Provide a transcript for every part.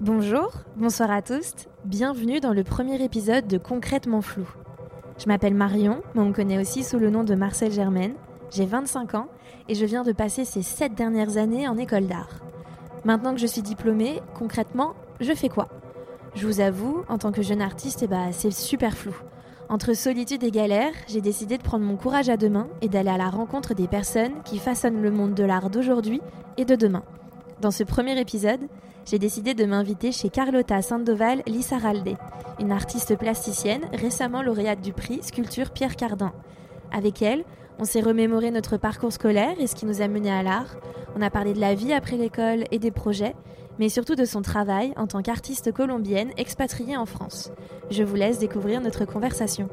Bonjour, bonsoir à tous, bienvenue dans le premier épisode de Concrètement Flou. Je m'appelle Marion, mais on me connaît aussi sous le nom de Marcel Germaine. J'ai 25 ans et je viens de passer ces 7 dernières années en école d'art. Maintenant que je suis diplômée, concrètement, je fais quoi? Je vous avoue, en tant que jeune artiste, eh bah, c'est super flou. Entre solitude et galère, j'ai décidé de prendre mon courage à deux mains et d'aller à la rencontre des personnes qui façonnent le monde de l'art d'aujourd'hui et de demain. Dans ce premier épisode, j'ai décidé de m'inviter chez Carlotta Sandoval Lissaralde, une artiste plasticienne récemment lauréate du prix Sculpture Pierre Cardin. Avec elle, on s'est remémoré notre parcours scolaire et ce qui nous a mené à l'art. On a parlé de la vie après l'école et des projets, mais surtout de son travail en tant qu'artiste colombienne expatriée en France. Je vous laisse découvrir notre conversation.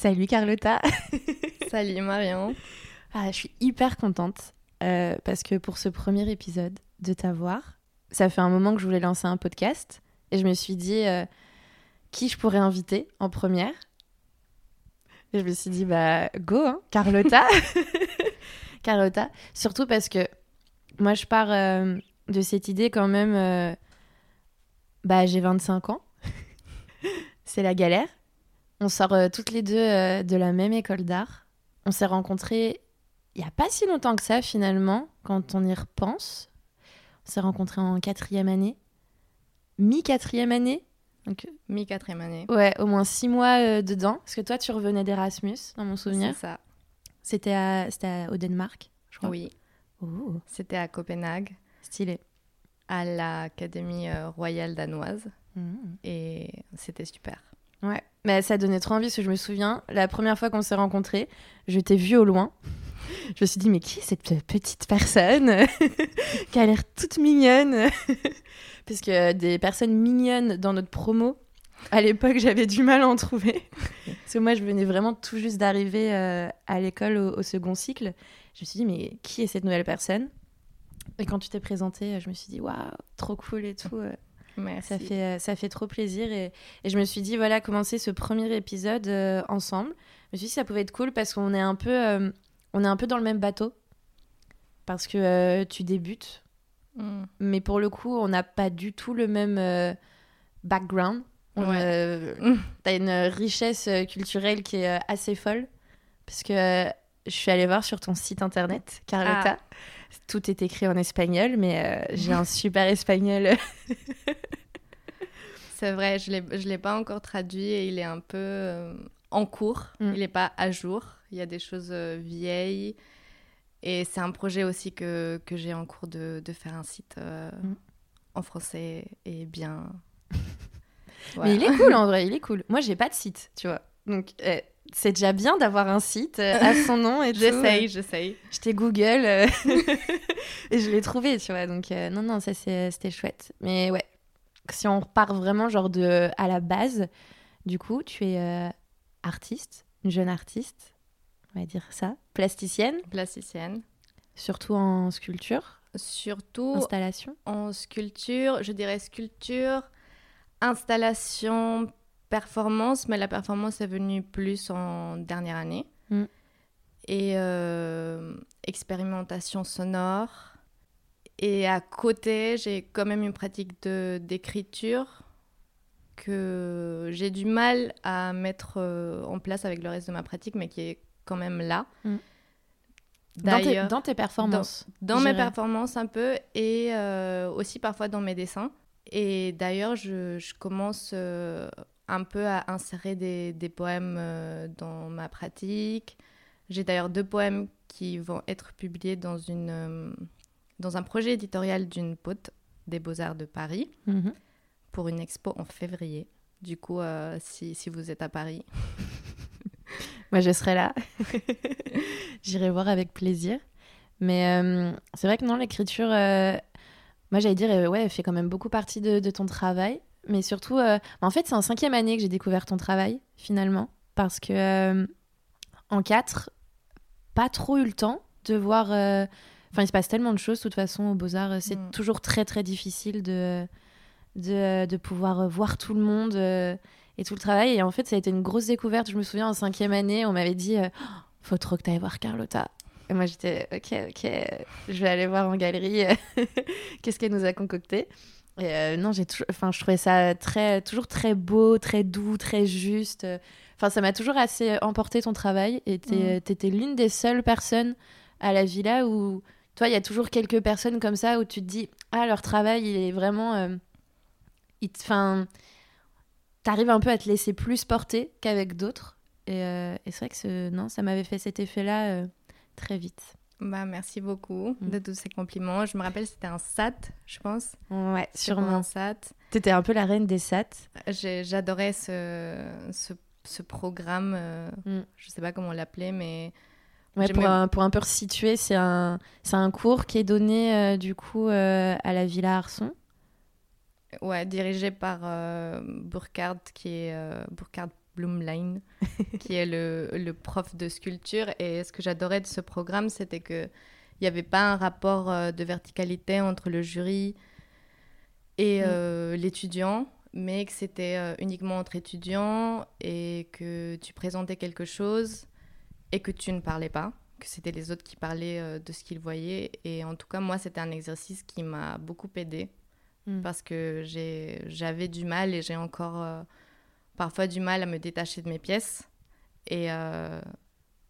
Salut Carlotta. Salut Marion. Ah, je suis hyper contente euh, parce que pour ce premier épisode de t'avoir, ça fait un moment que je voulais lancer un podcast et je me suis dit euh, qui je pourrais inviter en première? Et je me suis dit bah go hein, Carlotta. Carlotta, surtout parce que moi je pars euh, de cette idée quand même bah j'ai 25 ans. C'est la galère on sort euh, toutes les deux euh, de la même école d'art. On s'est rencontrés il n'y a pas si longtemps que ça finalement, quand on y repense. On s'est rencontrés en quatrième année. Mi-quatrième année. Donc, Mi-quatrième année. Ouais, au moins six mois euh, dedans. Parce que toi, tu revenais d'Erasmus, dans mon souvenir. C'est ça. C'était au Danemark, je crois. Oui. C'était à Copenhague. Stylé. À l'Académie royale danoise. Mmh. Et c'était super. Ouais, mais ça donnait trop envie parce que je me souviens, la première fois qu'on s'est rencontrés, je t'ai vue au loin. Je me suis dit, mais qui est cette petite personne qui a l'air toute mignonne Parce que des personnes mignonnes dans notre promo, à l'époque, j'avais du mal à en trouver. Parce que moi, je venais vraiment tout juste d'arriver euh, à l'école au, second cycle. Je me suis dit, mais qui est cette nouvelle personne? Et quand tu t'es présentée, je me suis dit, waouh, trop cool et tout. Euh. Ça fait, euh, ça fait trop plaisir. Et, et, je me suis dit, voilà, commencer ce premier épisode euh, ensemble. Je me suis dit, ça pouvait être cool parce qu'on est, un peu, euh, on est un peu dans le même bateau. Parce que tu débutes. Mm. Mais pour le coup, on n'a pas du tout le même background. Ouais. T'as une richesse culturelle qui est assez folle. Parce que je suis allée voir sur ton site internet, Carlota. Ah. Tout est écrit en espagnol, mais euh, j'ai un super espagnol. C'est vrai, je ne l'ai pas encore traduit et il est un peu euh, en cours. Mm. Il n'est pas à jour. Il y a des choses euh, vieilles. Et c'est un projet aussi que, que j'ai en cours de, de, faire un site mm. en français et bien. Mais il est cool en vrai, il est cool. Moi, j'ai pas de site, tu vois. Donc, c'est déjà bien d'avoir un site euh, à son nom et j'essaye j'essaye. J'étais Google euh, et je l'ai trouvé tu vois donc euh, non non ça c'était chouette. Mais ouais si on repart vraiment genre de à la base du coup tu es artiste une jeune artiste on va dire ça plasticienne. Plasticienne. Surtout en sculpture. Surtout installation. en sculpture je dirais sculpture installation performance, mais la performance est venue plus en dernière année. Mm. Et euh, expérimentation sonore. Et à côté, j'ai quand même une pratique d'écriture que j'ai du mal à mettre euh, en place avec le reste de ma pratique, mais qui est quand même là. Mm. Dans, dans, tes performances Dans, mes performances un peu, et euh, aussi parfois dans mes dessins. Et d'ailleurs, je, je, commence un peu à insérer des, des poèmes euh, dans ma pratique. J'ai d'ailleurs deux poèmes qui vont être publiés dans, une, euh, dans un projet éditorial d'une pote des Beaux-Arts de Paris mhm. pour une expo en février. Du coup, euh, si, si, vous êtes à Paris. Moi, je serai là. J'irai voir avec plaisir. Mais c'est vrai que non, l'écriture, moi j'allais dire, ouais, elle fait quand même beaucoup partie de, de ton travail mais surtout, euh, en fait, c'est en cinquième année que j'ai découvert ton travail, finalement, parce que euh, en quatre, pas trop eu le temps de voir euh, Enfin, il se passe tellement de choses, de toute façon, aux Beaux-Arts. C'est mm. toujours très, très difficile de, de, de, pouvoir voir tout le monde et tout le travail. Et en fait, ça a été une grosse découverte. Je me souviens, en cinquième année, on m'avait dit oh, faut trop que tu ailles voir Carlotta. Et moi, j'étais ok, ok, je vais aller voir en galerie qu'est-ce qu'elle nous a concocté. Euh, non, j'ai enfin, je trouvais ça très, toujours très beau, très doux, très juste. Enfin, ça m'a toujours assez emporté ton travail. Et mm. étais l'une des seules personnes à la villa où, toi, il y a toujours quelques personnes comme ça où tu te dis, ah, leur travail, il est vraiment. Euh, enfin, t'arrives un peu à te laisser plus porter qu'avec d'autres. Et, euh, et c'est vrai que ce, non, ça m'avait fait cet effet-là très vite. Bah, merci beaucoup mm. de tous ces compliments. Je me rappelle, c'était un SAT, je pense. Ouais, sûrement. Un SAT. T'étais un peu la reine des SAT. J'adorais ce, ce, ce, programme. Euh, mm. Je sais pas comment l'appelait, mais. Ouais, pour, un, pour un peu resituer, c'est un, un cours qui est donné euh, du coup euh, à la Villa Arson. Ouais, dirigé par Burkhard, qui est Burkhard Blumlein, qui est le, le, prof de sculpture. Et ce que j'adorais de ce programme, c'était qu'il n'y avait pas un rapport euh, de verticalité entre le jury et mm. euh, l'étudiant, mais que c'était euh, uniquement entre étudiants et que tu présentais quelque chose et que tu ne parlais pas, que c'était les autres qui parlaient de ce qu'ils voyaient. Et en tout cas, moi, c'était un exercice qui m'a beaucoup aidé mm. parce que j'avais du mal et j'ai encore parfois du mal à me détacher de mes pièces. Et euh,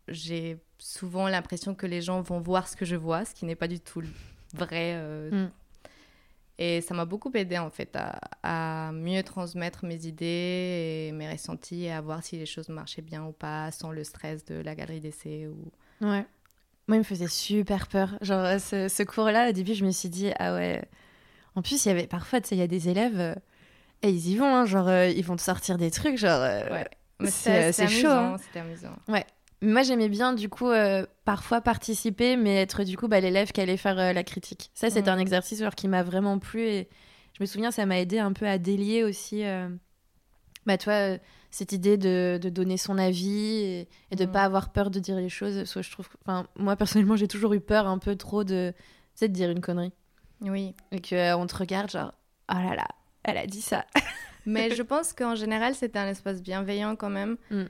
j'ai souvent l'impression que les gens vont voir ce que je vois, ce qui n'est pas du tout vrai. Euh. Mm. Et ça m'a beaucoup aidé en fait à, mieux transmettre mes idées et mes ressentis et à voir si les choses marchaient bien ou pas sans le stress de la galerie d'essai. Ou... Ouais. Moi, il me faisait super peur. Genre, ce, ce cours-là, au début, je me suis dit, ah ouais. En plus, il y avait parfois, tu sais, il y a des élèves euh, et ils y vont, hein, genre, euh, ils vont te sortir des trucs, genre. Euh, ouais. C'est chaud. Hein. C'était amusant. Ouais. Moi, j'aimais bien, du coup, euh, parfois participer, mais être, du coup, bah, l'élève qui allait faire la critique. Ça, c'était un exercice genre, qui m'a vraiment plu. Et je me souviens, ça m'a aidé un peu à délier aussi, bah, toi, cette idée de, de, donner son avis et, de ne pas avoir peur de dire les choses. Que je trouve. Enfin, moi, personnellement, j'ai toujours eu peur un peu trop de, de dire une connerie. Oui. Et qu'on te regarde, genre, oh là là, elle a dit ça. Mais je pense qu'en général, c'était un espace bienveillant quand même. Mm.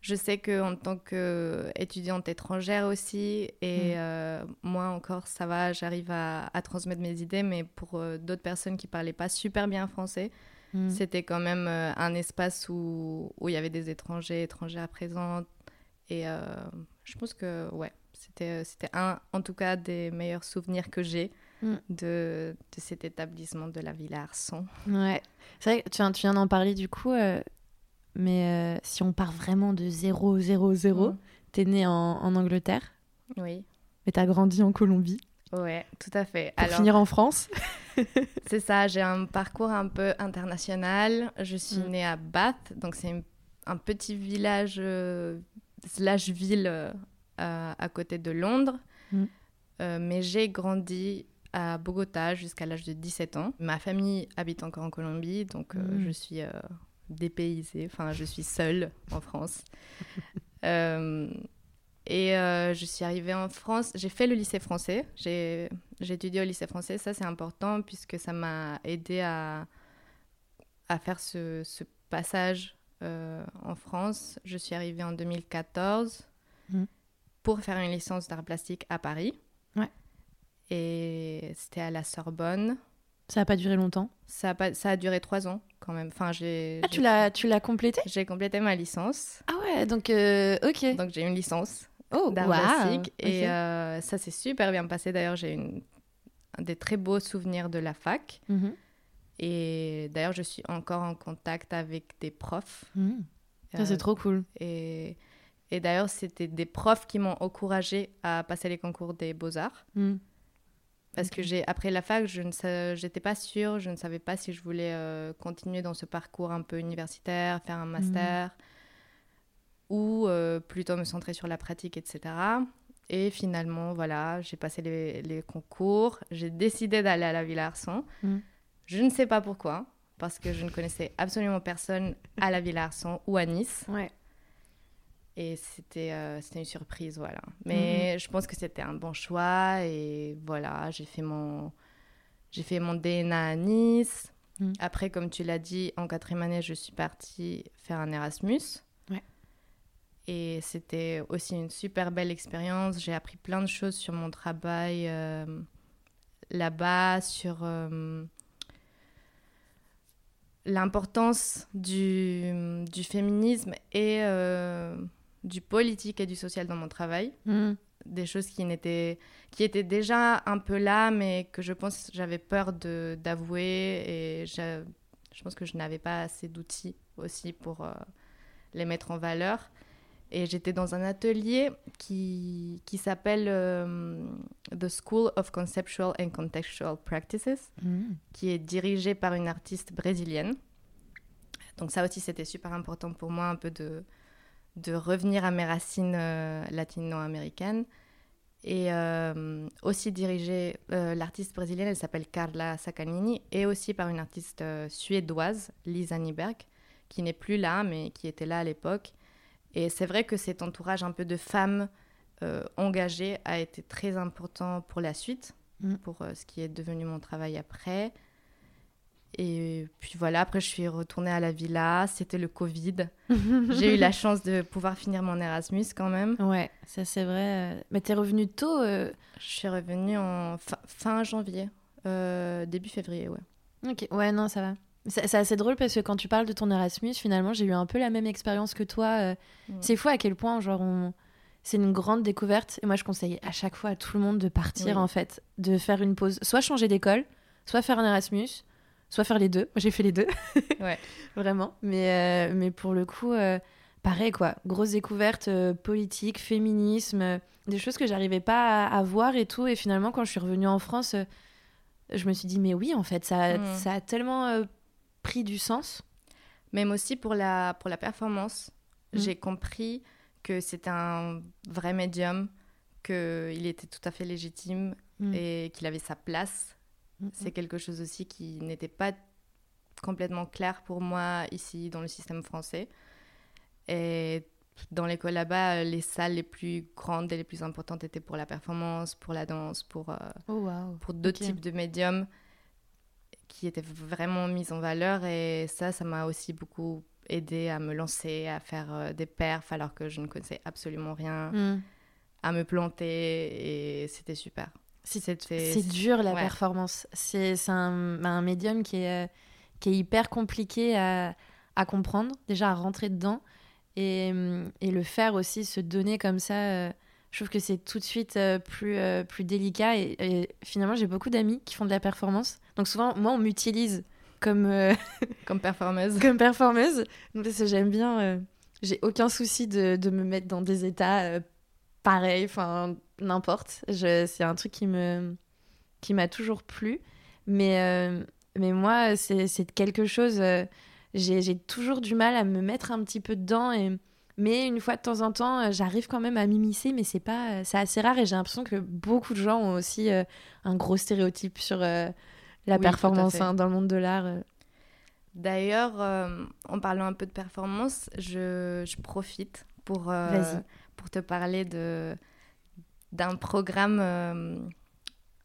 Je sais qu'en tant qu'étudiante étrangère aussi, et mm. euh, moi encore, ça va, j'arrive à, transmettre mes idées, mais pour euh, d'autres personnes qui parlaient pas super bien français, mm. c'était quand même euh, un espace où, où il y avait des étrangers, étrangères présentes. Et je pense que, ouais, c'était un, en tout cas, des meilleurs souvenirs que j'ai. Mm. de, de, cet établissement de la Villa Arson. Ouais, c'est vrai que tu viens, tu viens d'en parler du coup, euh, mais euh, si on part vraiment de 0, 0, 0, mm. t'es né en, en, Angleterre. Oui. Mais t'as grandi en Colombie. Ouais, tout à fait. Pour finir en France. c'est ça, j'ai un parcours un peu international. Je suis mm. née à Bath, donc c'est un petit village euh, slash ville à côté de Londres. mais j'ai grandi à Bogota jusqu'à l'âge de 17 ans. Ma famille habite encore en Colombie, donc euh, mm. je suis euh, dépaysée, enfin je suis seule en France. Euh, et je suis arrivée en France, j'ai fait le lycée français, j'ai étudié au lycée français, ça c'est important puisque ça m'a aidé à, à faire ce, ce passage en France. Je suis arrivée en 2014 mm. pour faire une licence d'art plastique à Paris. Et c'était à la Sorbonne. Ça n'a pas duré longtemps ça a, pas, ça a duré trois ans quand même. Enfin, j'ai, ah, tu l'as, tu l'as complété? J'ai complété ma licence. Ah ouais, donc euh, ok. Donc j'ai une licence oh, d'art plastique. Et euh, ça s'est super bien passé. D'ailleurs, j'ai une, des très beaux souvenirs de la fac. Mhm. Et d'ailleurs, je suis encore en contact avec des profs. Mhm. Ça, c'est euh, trop cool. Et, et d'ailleurs, c'était des profs qui m'ont encouragé à passer les concours des beaux-arts. Mhm. Parce que j'ai après la fac, je ne j'étais pas sûre, je ne savais pas si je voulais euh, continuer dans ce parcours un peu universitaire, faire un master, mmh. ou euh, plutôt me centrer sur la pratique, etc. Et finalement, voilà, j'ai passé les, les concours, j'ai décidé d'aller à la Villa Arson. Mmh. Je ne sais pas pourquoi, parce que je ne connaissais absolument personne à la Villa Arson ou à Nice. Ouais. Et c'était c'était une surprise, voilà. Mais je pense que c'était un bon choix. Et voilà, j'ai fait mon, j'ai fait mon DNA à Nice. Mm. Après, comme tu l'as dit, en quatrième année, je suis partie faire un Erasmus. Et c'était aussi une super belle expérience. J'ai appris plein de choses sur mon travail euh, là-bas, sur euh, l'importance du, du, féminisme et euh, du politique et du social dans mon travail. Mm. Des choses qui, n'étaient, qui étaient déjà un peu là, mais que je pense j'avais peur d'avouer. Et je, je, pense que je n'avais pas assez d'outils aussi pour les mettre en valeur. Et j'étais dans un atelier qui, qui s'appelle euh, The School of Conceptual and Contextual Practices, mm. qui est dirigé par une artiste brésilienne. Donc ça aussi, c'était super important pour moi, un peu de, de revenir à mes racines euh, latino-américaines. Et euh, aussi dirigé, l'artiste brésilienne, elle s'appelle Carla Sacanini, et aussi par une artiste suédoise, Lisa Nyberg, qui n'est plus là, mais qui était là à l'époque et c'est vrai que cet entourage un peu de femmes euh, engagées a été très important pour la suite, mm. pour euh, ce qui est devenu mon travail après. Et puis voilà, après je suis retournée à la villa, c'était le Covid. J'ai eu la chance de pouvoir finir mon Erasmus quand même. Ouais, ça c'est vrai. Mais t'es revenue tôt euh? Je suis revenue en fin, janvier, début février, ouais. Ok, ouais, non, ça va. C'est assez drôle parce que quand tu parles de ton Erasmus, finalement, j'ai eu un peu la même expérience que toi. Euh. Mm. C'est fou à quel point, genre, c'est une grande découverte. Et moi, je conseille à chaque fois à tout le monde de partir, en fait, de faire une pause, soit changer d'école, soit faire un Erasmus, soit faire les deux. J'ai fait les deux. ouais. Vraiment. Mais, euh, mais pour le coup, euh, pareil, quoi. Grosse découverte politique, féminisme, des choses que j'arrivais pas à, à, voir et tout. Et finalement, quand je suis revenue en France, je me suis dit, mais oui, en fait, ça, mm. ça a tellement pris du sens. Même aussi pour la, pour la performance. Mm. J'ai compris que c'était un vrai médium, qu'il était tout à fait légitime mm. et qu'il avait sa place. Mm, C'est quelque chose aussi qui n'était pas complètement clair pour moi ici dans le système français. Et dans l'école là-bas, les salles les plus grandes et les plus importantes étaient pour la performance, pour la danse, pour, euh, oh, pour d'autres types de médiums qui était vraiment mise en valeur et ça, ça m'a aussi beaucoup aidé à me lancer, à faire euh, des perfs alors que je ne connaissais absolument rien, hmm. à me planter et c'était super. C'est dur la performance. C'est un, un, médium qui est, qui est hyper compliqué à, à, comprendre, déjà à rentrer dedans et, et, le faire aussi, se donner comme ça. Euh, je trouve que c'est tout de suite euh, plus, plus délicat et, et finalement j'ai beaucoup d'amis qui font de la performance donc souvent, moi, on m'utilise comme... Euh, comme performeuse. comme performeuse. Donc j'aime bien... Euh, j'ai aucun souci de, de, me mettre dans des états euh, pareils, enfin, n'importe. C'est un truc qui me qui m'a toujours plu. Mais, mais moi, c'est quelque chose... j'ai toujours du mal à me mettre un petit peu dedans et... Mais une fois de temps en temps, j'arrive quand même à m'immiscer, mais c'est pas, c'est assez rare et j'ai l'impression que beaucoup de gens ont aussi un gros stéréotype sur la performance hein, dans le monde de l'art. Euh. D'ailleurs, euh, en parlant un peu de performance, je, je profite pour, euh, pour te parler de, d'un programme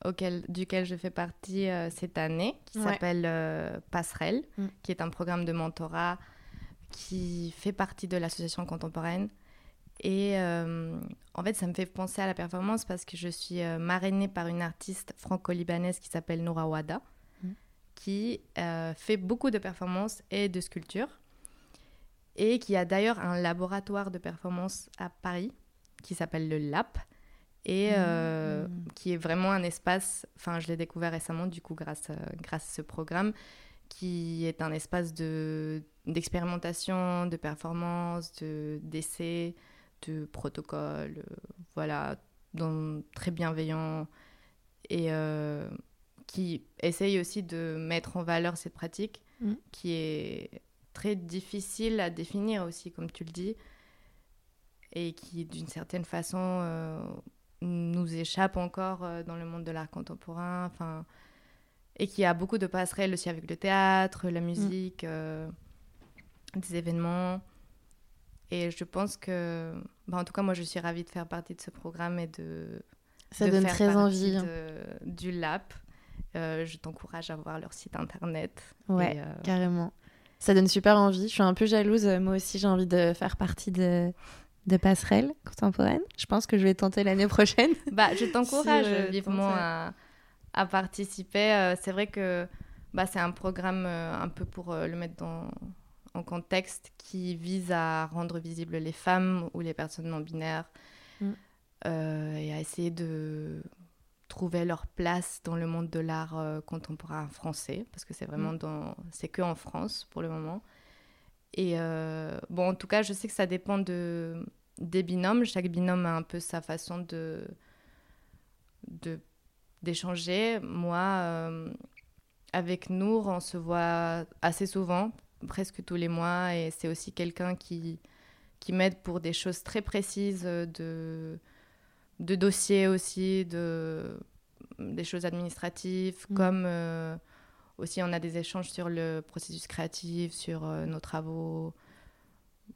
auquel, duquel je fais partie cette année, qui s'appelle Passerelle, mm. qui est un programme de mentorat qui fait partie de l'association contemporaine. Et en fait, ça me fait penser à la performance parce que je suis marrainée par une artiste franco-libanaise qui s'appelle Noura Wada qui euh, fait beaucoup de performances et de sculptures et qui a d'ailleurs un laboratoire de performance à Paris qui s'appelle le LAP et euh, mmh. qui est vraiment un espace, enfin je l'ai découvert récemment du coup grâce, euh, grâce à ce programme, qui est un espace de, d'expérimentation, de performance, de, d'essai, de protocole, voilà, donc, très bienveillant et qui essaye aussi de mettre en valeur cette pratique, mm. qui est très difficile à définir aussi, comme tu le dis, et qui, d'une certaine façon, euh, nous échappe encore euh, dans le monde de l'art contemporain, enfin, et qui a beaucoup de passerelles aussi avec le théâtre, la mm. musique, euh, des événements. Et je pense que, bah, en tout cas, moi, je suis ravie de faire partie de ce programme et de. Ça donne très envie. Hein. du LAP. Euh, je t'encourage à voir leur site internet. Ouais, euh, carrément. Ça donne super envie. Je suis un peu jalouse. Moi aussi, j'ai envie de faire partie de, de passerelle contemporaine. Je pense que je vais tenter l'année prochaine. Bah, je t'encourage vivement à, à, participer. C'est vrai que bah, c'est un programme un peu pour le mettre dans, en contexte qui vise à rendre visibles les femmes ou les personnes non binaires mm. euh, et à essayer de trouver leur place dans le monde de l'art euh, contemporain français parce que c'est vraiment mm. dans c'est que en France pour le moment et euh, bon en tout cas je sais que ça dépend de des binômes chaque binôme a un peu sa façon de de d'échanger moi avec Nour on se voit assez souvent presque tous les mois et c'est aussi quelqu'un qui, qui m'aide pour des choses très précises de, de dossiers aussi, de, des choses administratives, mm. comme euh, aussi on a des échanges sur le processus créatif, sur euh, nos travaux,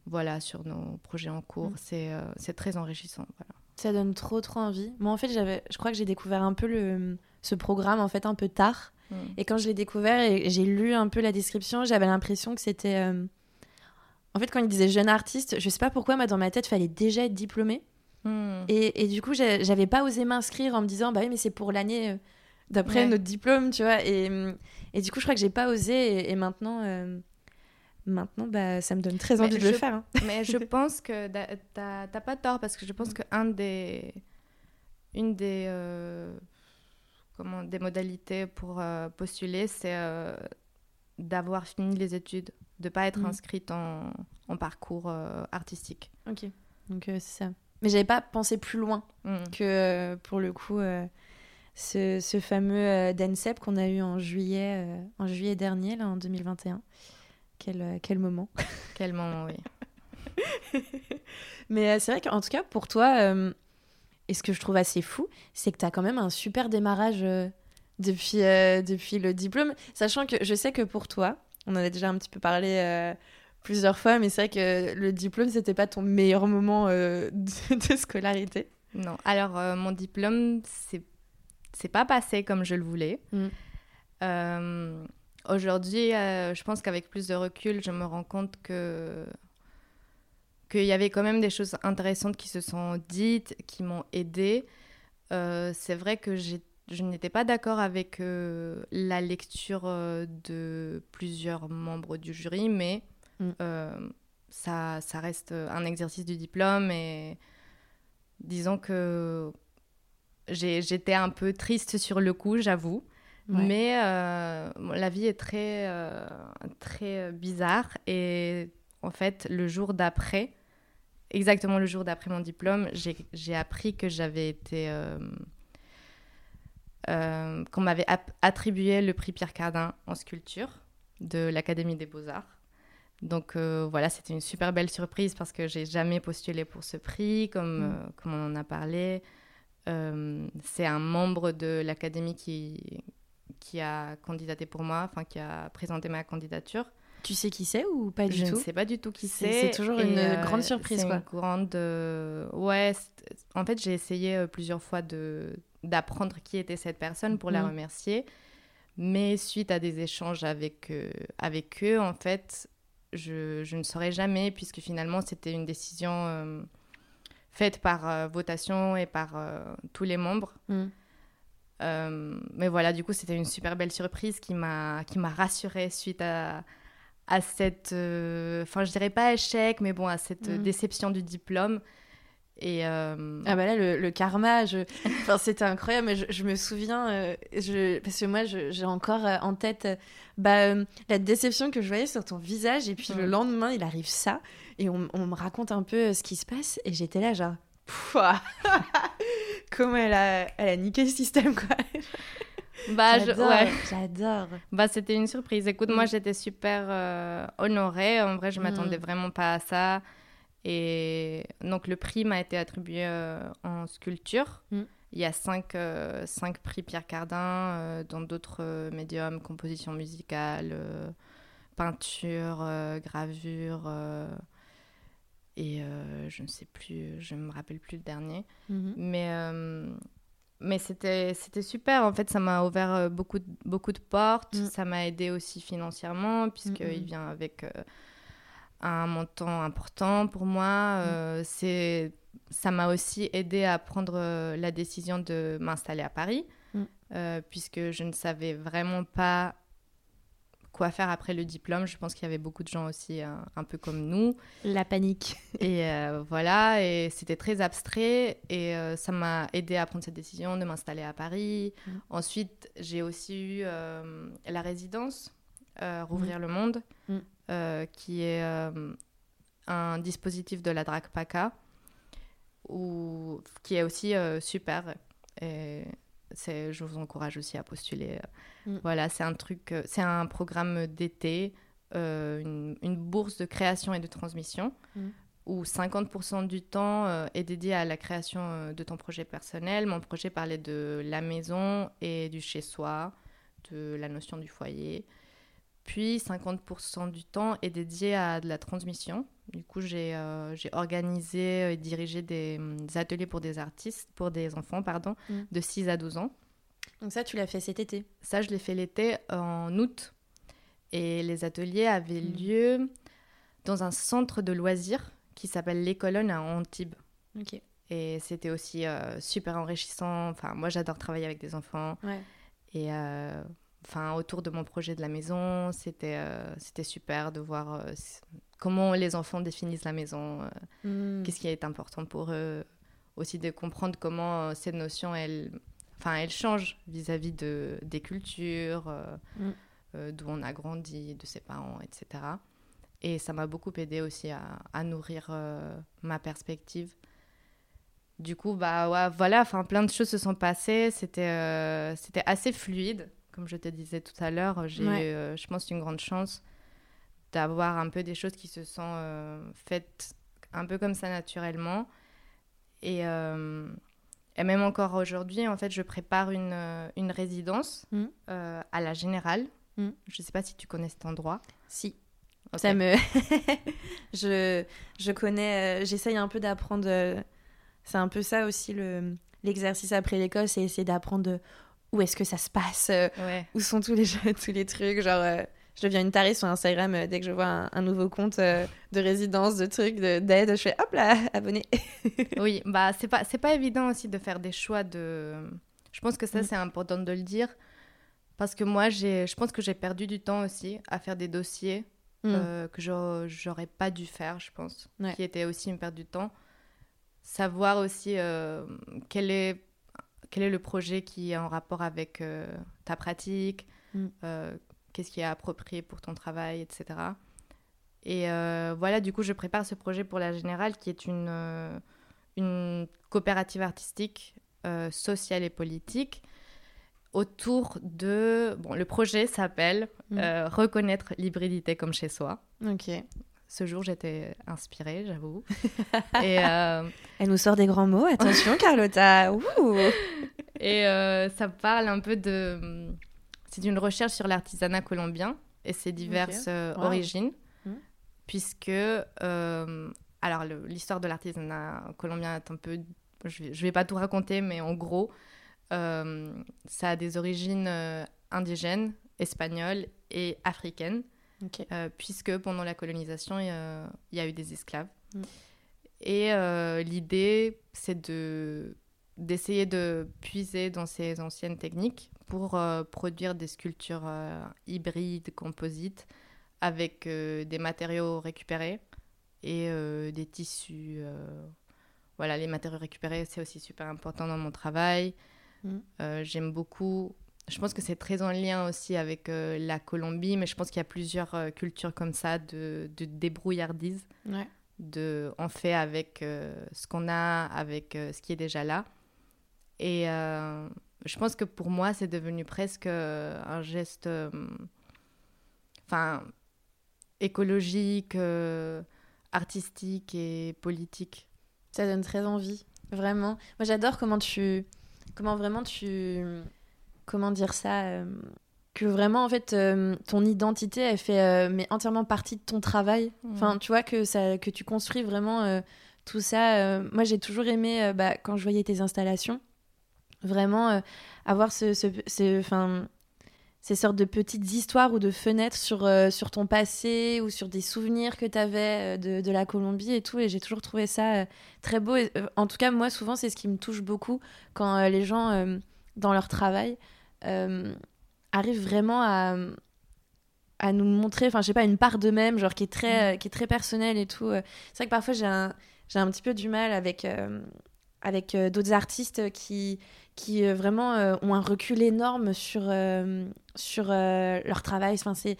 voilà, sur nos projets en cours. Mm. C'est, euh, c'est très enrichissant. Voilà. Ça donne trop trop envie. Moi en fait, j'avais, je crois que j'ai découvert un peu le, ce programme en fait un peu tard. Mm. Et quand je l'ai découvert et j'ai lu un peu la description, j'avais l'impression que c'était. Euh, en fait, quand il disait jeune artiste, je sais pas pourquoi, moi, dans ma tête, il fallait déjà être diplômé. Mm. Et, et, du coup, j'avais pas osé m'inscrire en me disant, bah oui, mais c'est pour l'année euh, d'après notre diplôme, tu vois. Et, et, du coup, je crois que j'ai pas osé. Et, maintenant, euh, maintenant bah, ça me donne très envie de le faire. Hein. Mais je pense que t'as pas tort, parce que je pense qu'un des. Une des comment, des modalités pour euh, postuler, c'est euh, d'avoir fini les études, de ne pas être mhm. inscrite en, en parcours euh, artistique. Ok, donc c'est ça. Mais j'avais pas pensé plus loin mhm. que pour le coup ce, ce, fameux DENSEP qu'on a eu en juillet, en juillet dernier, là, en 2021. Quel, quel moment. Quel moment, oui. Mais c'est vrai qu'en tout cas, pour toi, et ce que je trouve assez fou, c'est que tu as quand même un super démarrage euh, depuis, euh, depuis le diplôme. Sachant que je sais que pour toi, on en a déjà un petit peu parlé euh, plusieurs fois, mais c'est vrai que le diplôme, c'était pas ton meilleur moment de, scolarité. Non, alors mon diplôme, c'est pas passé comme je le voulais. Mm. Aujourd'hui, je pense qu'avec plus de recul, je me rends compte que qu'il y avait quand même des choses intéressantes qui se sont dites, qui m'ont aidée. Euh, c'est vrai que je n'étais pas d'accord avec euh, la lecture euh, de plusieurs membres du jury, mais mm. ça, ça reste un exercice du diplôme et disons que j'étais un peu triste sur le coup, j'avoue. Mais la vie est très, très bizarre et en fait, le jour d'après, exactement le jour d'après mon diplôme, j'ai appris que j'avais été. Euh, euh, qu'on m'avait attribué le prix Pierre Cardin en sculpture de l'Académie des Beaux-Arts. Donc euh, voilà, c'était une super belle surprise parce que j'ai jamais postulé pour ce prix, comme, mm. comme on en a parlé. c'est un membre de l'Académie qui, qui a candidaté pour moi, enfin qui a présenté ma candidature. Tu sais qui c'est ou pas du tout Je ne sais pas du tout qui c'est. C'est toujours une euh, grande surprise, quoi. Une grande. Ouais, en fait, j'ai essayé euh, plusieurs fois de d'apprendre qui était cette personne pour la mm. remercier, mais suite à des échanges avec euh, avec eux, en fait, je, je, ne saurais jamais puisque finalement c'était une décision faite par votation et par tous les membres. Mm. mais voilà, du coup, c'était une super belle surprise qui m'a qui m'a rassurée suite à à cette, euh, enfin je dirais pas échec, mais bon à cette mm. déception du diplôme. Et euh, Ah bah là, le, karma, je... enfin, c'était incroyable, mais je, me souviens, euh, je... parce que moi j'ai encore en tête bah, la déception que je voyais sur ton visage, et puis le mm. lendemain il arrive ça, et on, on me raconte un peu ce qui se passe, et j'étais là genre, comment elle a, elle a niqué le système quoi. Bah, j'adore. Bah, c'était une surprise. Écoute, moi, j'étais super euh, honorée. En vrai, je mm. m'attendais vraiment pas à ça. Et donc, le prix m'a été attribué euh, en sculpture. Mm. Il y a cinq, euh, cinq prix Pierre Cardin dans d'autres médiums, composition musicale, peinture, gravure. Et je ne sais plus, je ne me rappelle plus le dernier. Mhm. Mais, mais c'était super. En fait, ça m'a ouvert beaucoup, de, beaucoup de portes. Mm. Ça m'a aidé aussi financièrement, puisqu'il vient avec un montant important pour moi. Mm. c'est ça m'a aussi aidé à prendre la décision de m'installer à Paris. Euh, puisque je ne savais vraiment pas quoi faire après le diplôme. Je pense qu'il y avait beaucoup de gens aussi euh, un peu comme nous. La panique. Et euh, voilà, et c'était très abstrait et ça m'a aidé à prendre cette décision de m'installer à Paris. Mm. Ensuite, j'ai aussi eu la résidence Rouvrir mm. le Monde, mm. qui est un dispositif de la DRAC PACA, qui est aussi super. Et je vous encourage aussi à postuler. Mm. Voilà, c'est un truc, euh, c'est un programme d'été, euh, une, bourse de création et de transmission, mm. où 50% du temps euh, est dédié à la création de ton projet personnel. Mon projet parlait de la maison et du chez-soi, de la notion du foyer. Puis 50% du temps est dédié à de la transmission. Du coup, j'ai euh, organisé et dirigé des, ateliers pour des artistes, pour des enfants, pardon, mm. de 6 à 12 ans. Donc ça, tu l'as fait cet été? Ça, je l'ai fait l'été en août. Et les ateliers avaient mm. lieu dans un centre de loisirs qui s'appelle Les Colonnes à Antibes. Ok. Et c'était aussi euh, super enrichissant. Enfin, moi, j'adore travailler avec des enfants. Ouais. Et euh, enfin, autour de mon projet de la maison. C'était euh, c'était super de voir comment les enfants définissent la maison, euh, mm. qu'est-ce qui est important pour eux, aussi de comprendre comment cette notion, elle, enfin, elle change vis-à-vis de, des cultures, mm. d'où on a grandi, de ses parents, etc. Et ça m'a beaucoup aidé aussi à, à nourrir ma perspective. Du coup, bah ouais, voilà, enfin plein de choses se sont passées. C'était c'était assez fluide comme je te disais tout à l'heure, j'ai, euh, je pense, une grande chance d'avoir un peu des choses qui se sont euh, faites un peu comme ça naturellement. Et, euh, et même encore aujourd'hui, en fait, je prépare une, une résidence mmh. à la Générale. Mmh. Je ne sais pas si tu connais cet endroit. Si. Ça me... je, je connais, j'essaye un peu d'apprendre. c'est un peu ça aussi le, l'exercice après l'école, c'est essayer d'apprendre où est-ce que ça se passe, euh, où sont tous les jeux, tous les trucs, genre euh, je deviens une tarée sur Instagram euh, dès que je vois un, nouveau compte de résidence, de trucs, d'aide, je fais hop là, abonné. oui, bah c'est pas c'est pas évident aussi de faire des choix de. Je pense que ça mm. c'est important de le dire parce que moi j'ai, je pense que j'ai perdu du temps aussi à faire des dossiers mm. que j'aurais pas dû faire, je pense, qui était aussi une perte du temps. Savoir aussi quel est quel est le projet qui est en rapport avec euh, ta pratique, mm. euh, qu'est-ce qui est approprié pour ton travail, etc. Et euh, voilà, du coup, je prépare ce projet pour la Générale, qui est une, une coopérative artistique, sociale et politique, autour de... Bon, le projet s'appelle mm. Reconnaître l'hybridité comme chez soi. Ok. Ce jour, j'étais inspirée, j'avoue. et euh, Elle nous sort des grands mots. Attention, Carlotta. et euh, ça parle un peu de. C'est une recherche sur l'artisanat colombien et ses diverses euh, origines, hmm. puisque alors l'histoire de l'artisanat colombien est un peu. Je vais, vais pas tout raconter, mais en gros, ça a des origines indigènes, espagnoles et africaines. Euh, puisque pendant la colonisation, il y, a eu des esclaves. Mm. Et euh, l'idée, c'est de d'essayer de puiser dans ces anciennes techniques pour euh, produire des sculptures hybrides, composites, avec des matériaux récupérés et des tissus. Voilà, les matériaux récupérés, c'est aussi super important dans mon travail. Mm. J'aime beaucoup je pense que c'est très en lien aussi avec euh, la Colombie, mais je pense qu'il y a plusieurs euh, cultures comme ça de, de débrouillardise. De, on fait avec euh, ce qu'on a, avec ce qui est déjà là. Et je pense que pour moi, c'est devenu presque un geste enfin, écologique, artistique et politique. Ça donne très envie, vraiment. Moi, j'adore comment tu. Comment vraiment tu comment dire ça euh, que vraiment en fait euh, ton identité elle fait euh, mais entièrement partie de ton travail enfin tu vois que ça que tu construis vraiment euh, tout ça moi j'ai toujours aimé bah, quand je voyais tes installations vraiment avoir ce, ce, ces sortes de petites histoires ou de fenêtres sur, sur ton passé ou sur des souvenirs que tu avais de, de, la Colombie et tout et j'ai toujours trouvé ça très beau et, en tout cas moi souvent c'est ce qui me touche beaucoup quand les gens dans leur travail arrive vraiment à, à nous montrer, enfin, je sais pas, une part d'eux-mêmes, genre qui est très, mm. qui est très personnelle et tout. C'est vrai que parfois j'ai un, j'ai un petit peu du mal avec, euh, avec euh, d'autres artistes qui, qui euh, vraiment ont un recul énorme sur, sur leur travail. Enfin, c'est...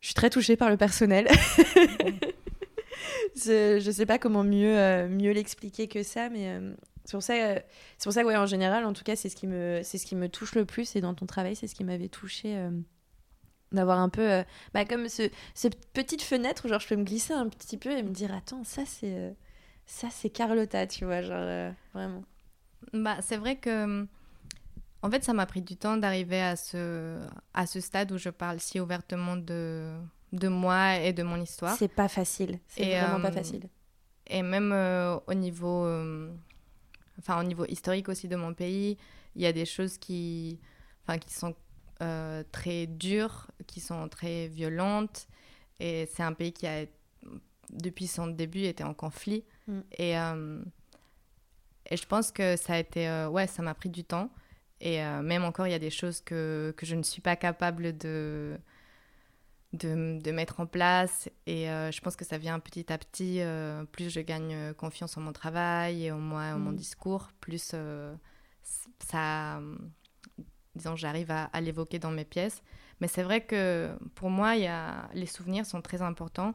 Je suis très touchée par le personnel. je, je sais pas comment mieux, mieux l'expliquer que ça, mais c'est pour ça, c'est pour ça que ouais, en général, en tout cas, c'est ce qui me, c'est ce qui me touche le plus. Et dans ton travail, c'est ce qui m'avait touché euh, d'avoir un peu, euh, bah, comme ce, cette petite fenêtre où genre je peux me glisser un petit peu et me dire attends, ça c'est, euh, ça c'est Carlotta, tu vois, genre vraiment. Bah, c'est vrai que, en fait, ça m'a pris du temps d'arriver à ce, à ce stade où je parle si ouvertement de, de moi et de mon histoire. C'est pas facile. C'est vraiment pas facile. Et même au niveau enfin au niveau historique aussi de mon pays, il y a des choses qui, enfin, qui sont euh, très dures, qui sont très violentes. Et c'est un pays qui a, depuis son début, été en conflit. Mm. Et, euh, et je pense que ça a été, euh, ouais, ça m'a pris du temps. Et même encore, il y a des choses que, que je ne suis pas capable de, de, de, mettre en place. Et euh, je pense que ça vient petit à petit. Euh, plus je gagne euh, confiance en mon travail et en moi, en mon mm. discours, plus ça, disons, j'arrive à, l'évoquer dans mes pièces. Mais c'est vrai que pour moi, y a, les souvenirs sont très importants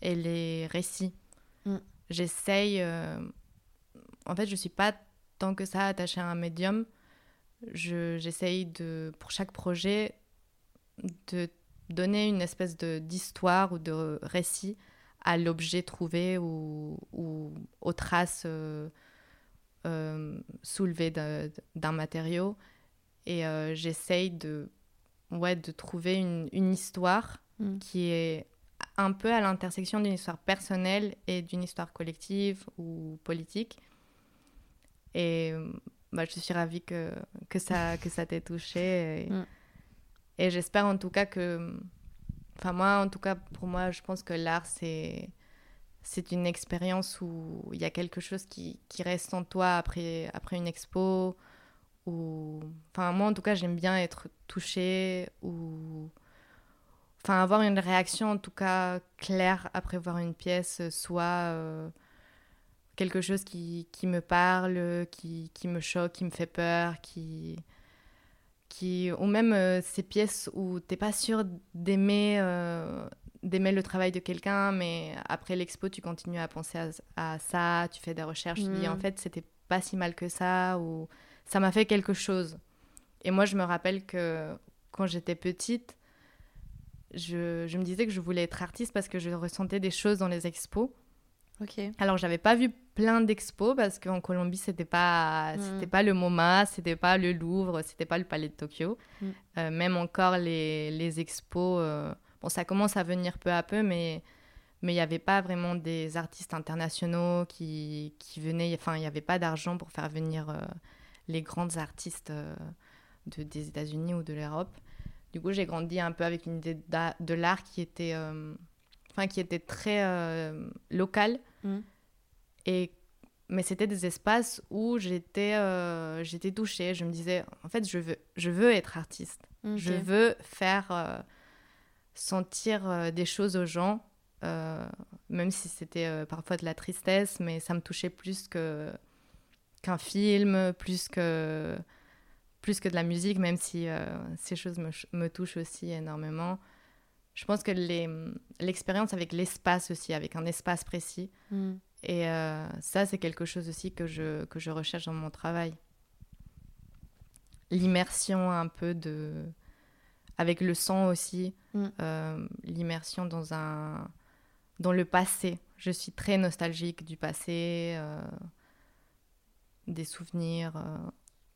et les récits. Mm. J'essaye. en fait, je suis pas tant que ça attachée à un médium. J'essaye de, pour chaque projet, de donner une espèce d'histoire ou de récit à l'objet trouvé ou, ou, aux traces euh, euh, soulevées d'un matériau. Et euh, j'essaye de, ouais, de trouver une, une histoire mm. qui est un peu à l'intersection d'une histoire personnelle et d'une histoire collective ou politique. Et bah, je suis ravie que, que ça, que ça t'ait touché. Et, mm. Et j'espère en tout cas que. Enfin, moi, en tout cas, pour moi, je pense que l'art, c'est. C'est une expérience où il y a quelque chose qui, qui, reste en toi après, après une expo. Ou... Enfin, moi, en tout cas, j'aime bien être touchée ou. Enfin, avoir une réaction, en tout cas, claire après voir une pièce, soit. Euh, quelque chose qui, qui, me parle, qui, qui, me choque, qui me fait peur, qui, ou même euh, ces pièces où t'es pas sûr d'aimer euh, d'aimer le travail de quelqu'un, mais après l'expo, tu continues à penser à, ça, tu fais des recherches, tu dis en mm. fait, c'était pas si mal que ça, ou ça m'a fait quelque chose. Et moi, je me rappelle que quand j'étais petite, je, je, me disais que je voulais être artiste parce que je ressentais des choses dans les expos. Ok. Alors, j'avais pas vu plein d'expos parce qu'en Colombie, c'était pas, mm. c'était pas le MoMA, c'était pas le Louvre, c'était pas le Palais de Tokyo. Mm. Euh, même encore les, les expos, euh, bon, ça commence à venir peu à peu, mais mais il n'y avait pas vraiment des artistes internationaux qui, qui venaient, enfin, il n'y avait pas d'argent pour faire venir euh, les grandes artistes de, des États-Unis ou de l'Europe. Du coup, j'ai grandi un peu avec une idée de l'art qui était, enfin, qui était très locale. Mm. Et, mais c'était des espaces où j'étais euh, j'étais touchée. Je me disais, en fait, je veux, je veux être artiste. Je veux faire euh, sentir euh, des choses aux gens, même si c'était parfois de la tristesse, mais ça me touchait plus que qu'un film, plus que plus que de la musique, même si ces choses me, me, touchent aussi énormément. Je pense que l'expérience avec l'espace aussi, avec un espace précis, mm. Et euh, ça, c'est quelque chose aussi que je, que je recherche dans mon travail. L'immersion un peu de... avec le son aussi, mm. euh, l'immersion dans, un... dans le passé. Je suis très nostalgique du passé, euh, des souvenirs.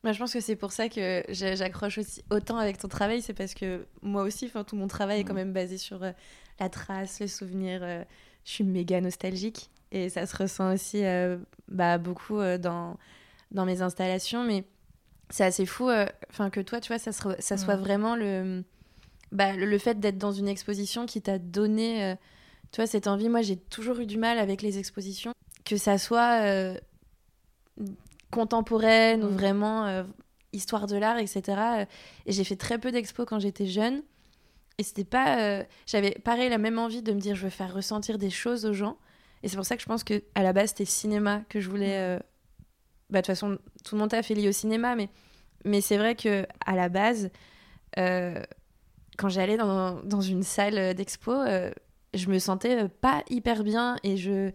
Moi, je pense que c'est pour ça que j'accroche aussi autant avec ton travail, c'est parce que moi aussi, tout mon travail est quand mm. même basé sur euh, la trace, le souvenir. Euh, je suis méga nostalgique et ça se ressent aussi euh, bah, beaucoup dans, dans mes installations. Mais c'est assez fou enfin que toi, tu vois, ça, ça soit vraiment le, bah, le, fait d'être dans une exposition qui t'a donné tu vois, cette envie. Moi, j'ai toujours eu du mal avec les expositions, que ça soit contemporaine ou mm. vraiment euh, histoire de l'art, etc. Et j'ai fait très peu d'expos quand j'étais jeune. Et c'était pas. Euh, j'avais pareil la même envie de me dire je veux faire ressentir des choses aux gens. Et c'est pour ça que je pense que à la base c'était cinéma que je voulais. Mm. Euh, bah, de toute façon, tout mon taf est lié au cinéma, mais, mais c'est vrai que à la base, quand j'allais dans, dans, une salle d'expo, je me sentais pas hyper bien et, je,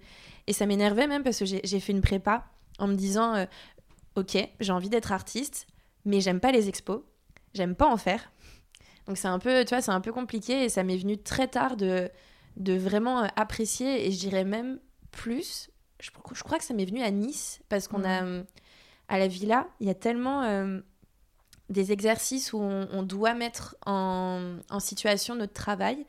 et ça m'énervait même parce que j'ai fait une prépa en me disant euh, Ok, j'ai envie d'être artiste, mais j'aime pas les expos, j'aime pas en faire. Donc c'est un peu, tu vois, c'est un peu compliqué et ça m'est venu très tard de, de vraiment euh, apprécier et je dirais même plus. Je, je crois que ça m'est venu à Nice parce qu'on a euh, à la villa, il y a tellement des exercices où on, doit mettre en, en, situation notre travail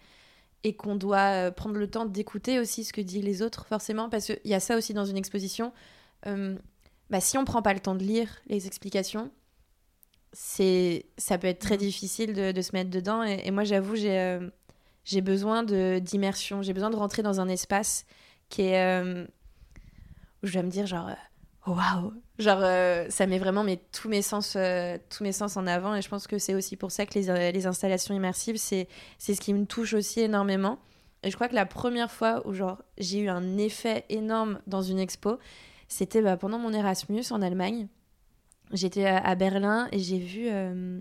et qu'on doit prendre le temps d'écouter aussi ce que disent les autres, forcément, parce qu'il y a ça aussi dans une exposition. Euh, bah, si on prend pas le temps de lire les explications, c'est ça peut être très difficile de, se mettre dedans. Et, moi, j'avoue, j'ai euh, j'ai besoin d'immersion. J'ai besoin de rentrer dans un espace qui est euh, où je vais me dire genre waouh, genre ça met vraiment mes, tous mes sens tous mes sens en avant. Et je pense que c'est aussi pour ça que les, les installations immersives, c'est c'est ce qui me touche aussi énormément. Et je crois que la première fois où genre j'ai eu un effet énorme dans une expo, c'était bah, pendant mon Erasmus en Allemagne. J'étais à, Berlin et j'ai vu. Euh,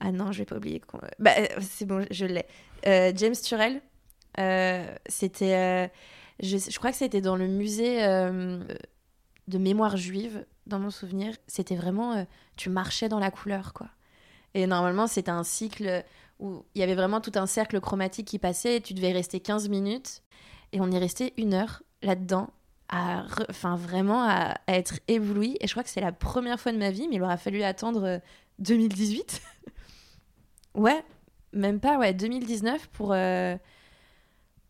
ah non, je vais pas oublier. Bah, euh, c'est bon, je l'ai. Euh, James Turrell. c'était. Je, je, crois que c'était dans le musée de mémoire juive, dans mon souvenir. C'était vraiment. tu marchais dans la couleur, quoi. Et normalement, c'était un cycle où il y avait vraiment tout un cercle chromatique qui passait et tu devais rester 15 minutes. Et on y restait une heure là-dedans à, enfin vraiment à, être ébloui. Et je crois que c'est la première fois de ma vie, mais il aura fallu attendre 2018. Euh, ouais, même pas, ouais, 2019 pour, euh,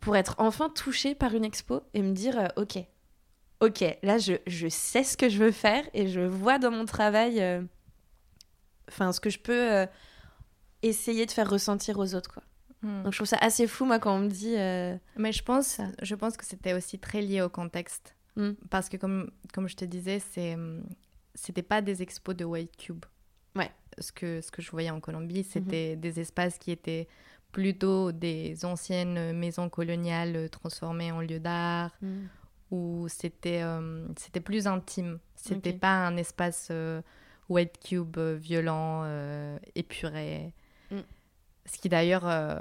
pour être enfin touchée par une expo et me dire, euh, ok, ok, là je, sais ce que je veux faire et je vois dans mon travail, enfin ce que je peux essayer de faire ressentir aux autres, quoi. Hmm. Donc je trouve ça assez fou, moi, quand on me dit. Euh, Mais je pense, je pense que c'était aussi très lié au contexte. Hmm. Parce que, comme, comme je te disais, c'est, c'était pas des expos de White Cube. Ouais. Ce que, ce que je voyais en Colombie, c'était mhm. des espaces qui étaient plutôt des anciennes maisons coloniales transformées en lieux d'art, hmm. où c'était, euh, c'était plus intime. C'était pas un espace euh, White Cube violent, épuré. Ce qui d'ailleurs euh,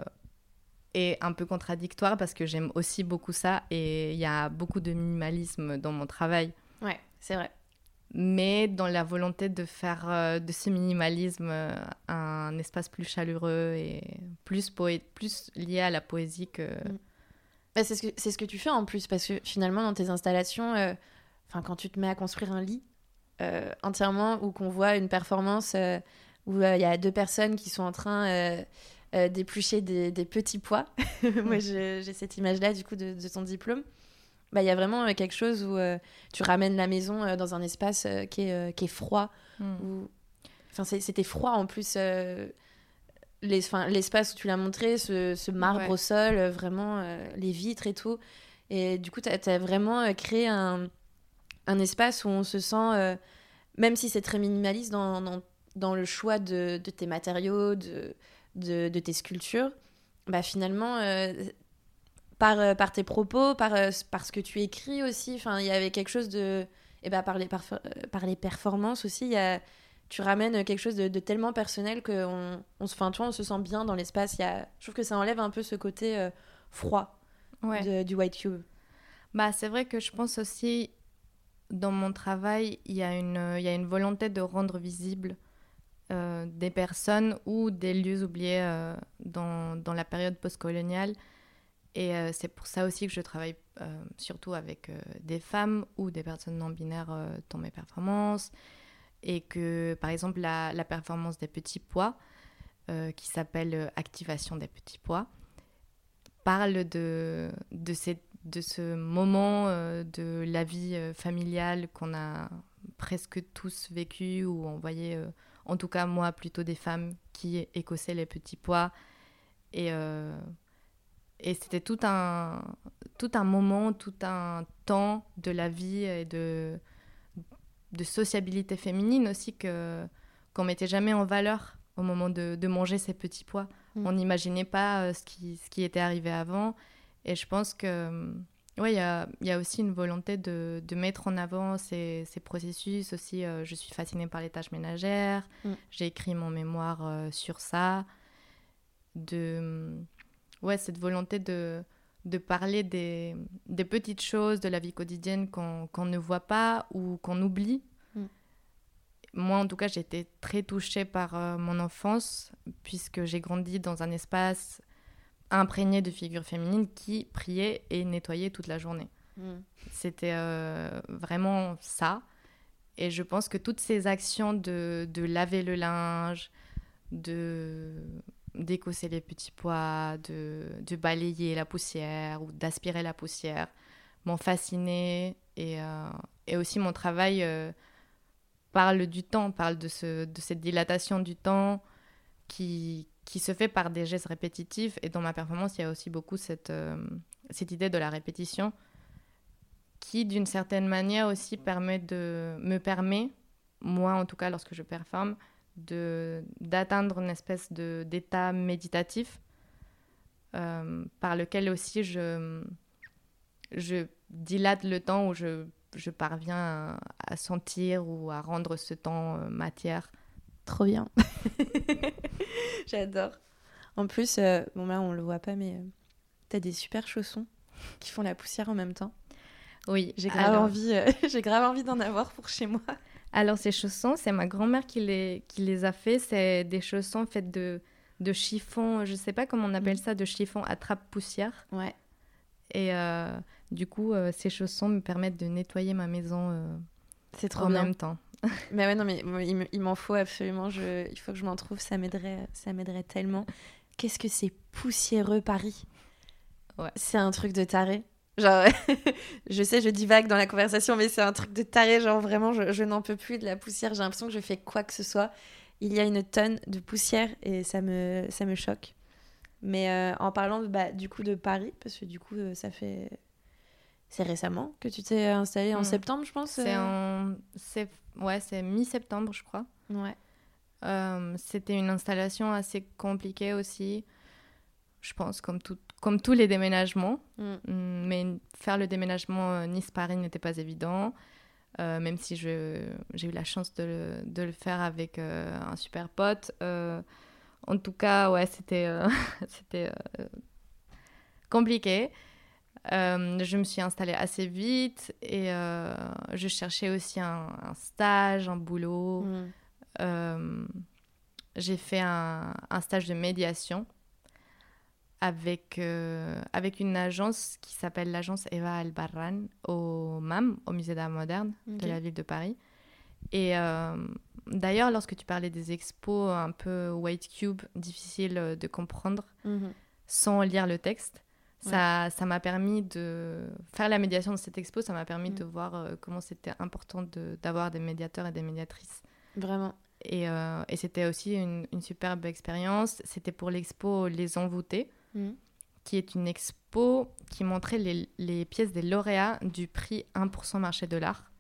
est un peu contradictoire parce que j'aime aussi beaucoup ça et il y a beaucoup de minimalisme dans mon travail. Ouais, c'est vrai. Mais dans la volonté de faire euh, de ce minimalisme euh, un espace plus chaleureux et plus, poète, plus lié à la poésie que. Mm. Bah, c'est ce, que, ce que tu fais en plus parce que finalement dans tes installations, enfin quand tu te mets à construire un lit entièrement ou qu'on voit une performance où il y a deux personnes qui sont en train euh, d'éplucher des, petits pois. Moi, j'ai cette image-là, du coup, de, ton diplôme. Bah, il y a vraiment euh, quelque chose où euh, tu ramènes la maison dans un espace qui, est, qui est froid. Hmm. Enfin, c'était froid en plus. L'espace où tu l'as montré, ce, marbre au sol, vraiment les vitres et tout. Et du coup, tu as, vraiment créé un, un, espace où on se sent, même si c'est très minimaliste dans, dans, dans, le choix de, de tes matériaux, de, de, tes sculptures, bah finalement, euh, par, euh, par tes propos, par, euh, par ce que tu écris aussi, il y avait quelque chose de... Et bah, par, les, par, les performances aussi, y a, tu ramènes quelque chose de, tellement personnel qu'on on se, on se sent bien dans l'espace. Je trouve que ça enlève un peu ce côté froid du White Cube. Bah, c'est vrai que je pense aussi, dans mon travail, il y, a une, y a une volonté de rendre visible euh, des personnes ou des lieux oubliés euh, dans, la période postcoloniale. Et euh, c'est pour ça aussi que je travaille surtout avec des femmes ou des personnes non binaires dans mes performances. et que, par exemple, la, performance des petits pois, qui s'appelle Activation des petits pois, parle de, de, ce moment de la vie familiale qu'on a presque tous vécu, où on voyait, en tout cas moi, plutôt des femmes qui écossaient les petits pois. Et, et c'était tout un, tout un moment, tout un temps de la vie et de, de sociabilité féminine aussi que qu'on mettait jamais en valeur au moment de, de manger ces petits pois. Mm. On n'imaginait pas euh, ce, qui, ce qui était arrivé avant. Et je pense que ouais, il y a, y a, aussi une volonté de, de mettre en avant ces, ces processus. Aussi, euh, je suis fascinée par les tâches ménagères. Mm. J'ai écrit mon mémoire euh, sur ça. De ouais, cette volonté de de parler des, des, petites choses de la vie quotidienne qu'on ne voit pas ou qu'on oublie. Mm. Moi, en tout cas, j'ai été très touchée par euh, mon enfance, puisque j'ai grandi dans un espace imprégné de figures féminines qui priaient et nettoyaient toute la journée. Mm. C'était euh, vraiment ça. Et je pense que toutes ces actions de, de laver le linge, de d'écosser les petits pois, de, de, balayer la poussière ou d'aspirer la poussière m'ont fascinée. Et, euh, et, aussi mon travail euh, parle du temps, parle de, ce, de cette dilatation du temps qui, qui se fait par des gestes répétitifs. Et dans ma performance, il y a aussi beaucoup cette, euh, cette idée de la répétition qui, d'une certaine manière, aussi permet de, me permet, moi en tout cas lorsque je performe, d'atteindre une espèce d'état méditatif euh, par lequel aussi je, je dilate le temps où je, je parviens à, sentir ou à rendre ce temps euh, matière. Trop bien. J'adore. En plus, euh, bon là on le voit pas, mais tu as des super chaussons qui font la poussière en même temps. Oui, j'ai grave, envie, j'ai grave envie d'en avoir pour chez moi. Alors, ces chaussons, c'est ma grand-mère qui les, qui les a fait. C'est des chaussons faits de, de chiffon, je sais pas comment on appelle mm. ça, de chiffon attrape-poussière. Ouais. Et euh, du coup, euh, ces chaussons me permettent de nettoyer ma maison euh, c'est trop en bien. même temps. mais ouais, non, mais il m'en faut absolument. Je, il faut que je m'en trouve. Ça m'aiderait, ça m'aiderait tellement. Qu'est-ce que c'est poussiéreux Paris? Ouais. C'est un truc de taré. Genre, je sais, je dis vague dans la conversation, mais c'est un truc de taré. Genre, vraiment, je, n'en peux plus de la poussière. J'ai l'impression que je fais quoi que ce soit. Il y a une tonne de poussière et ça me, ça me choque. Mais euh, en parlant de, bah, du coup de Paris, parce que du coup, euh, ça fait. C'est récemment que tu t'es installé en hmm. septembre, je pense C'est euh en. Ouais, c'est mi-septembre, je crois. Ouais. C'était une installation assez compliquée aussi je pense, comme, tout, comme tous les déménagements. Mm. Mm, mais faire le déménagement euh, Nice-Paris n'était pas évident, euh, même si j'ai eu la chance de, de le faire avec euh, un super pote. en tout cas, ouais, c'était c'était compliqué. Je me suis installée assez vite et je cherchais aussi un, stage, un boulot. Mm. j'ai fait un, un, stage de médiation avec, euh, avec une agence qui s'appelle l'agence Eva Albarran au MAM, au Musée d'Art Moderne de la ville de Paris. Et euh, d'ailleurs, lorsque tu parlais des expos un peu white cube, difficile de comprendre mhm. sans lire le texte, ça ça m'a permis de faire la médiation de cette expo, ça m'a permis mhm. de voir euh, comment c'était important d'avoir des médiateurs et des médiatrices. Vraiment. Et, et c'était aussi une, une, superbe expérience. C'était pour l'expo Les Envoûtés. Mm. qui est une expo qui montrait les, les, pièces des lauréats du prix 1% marché de l'art.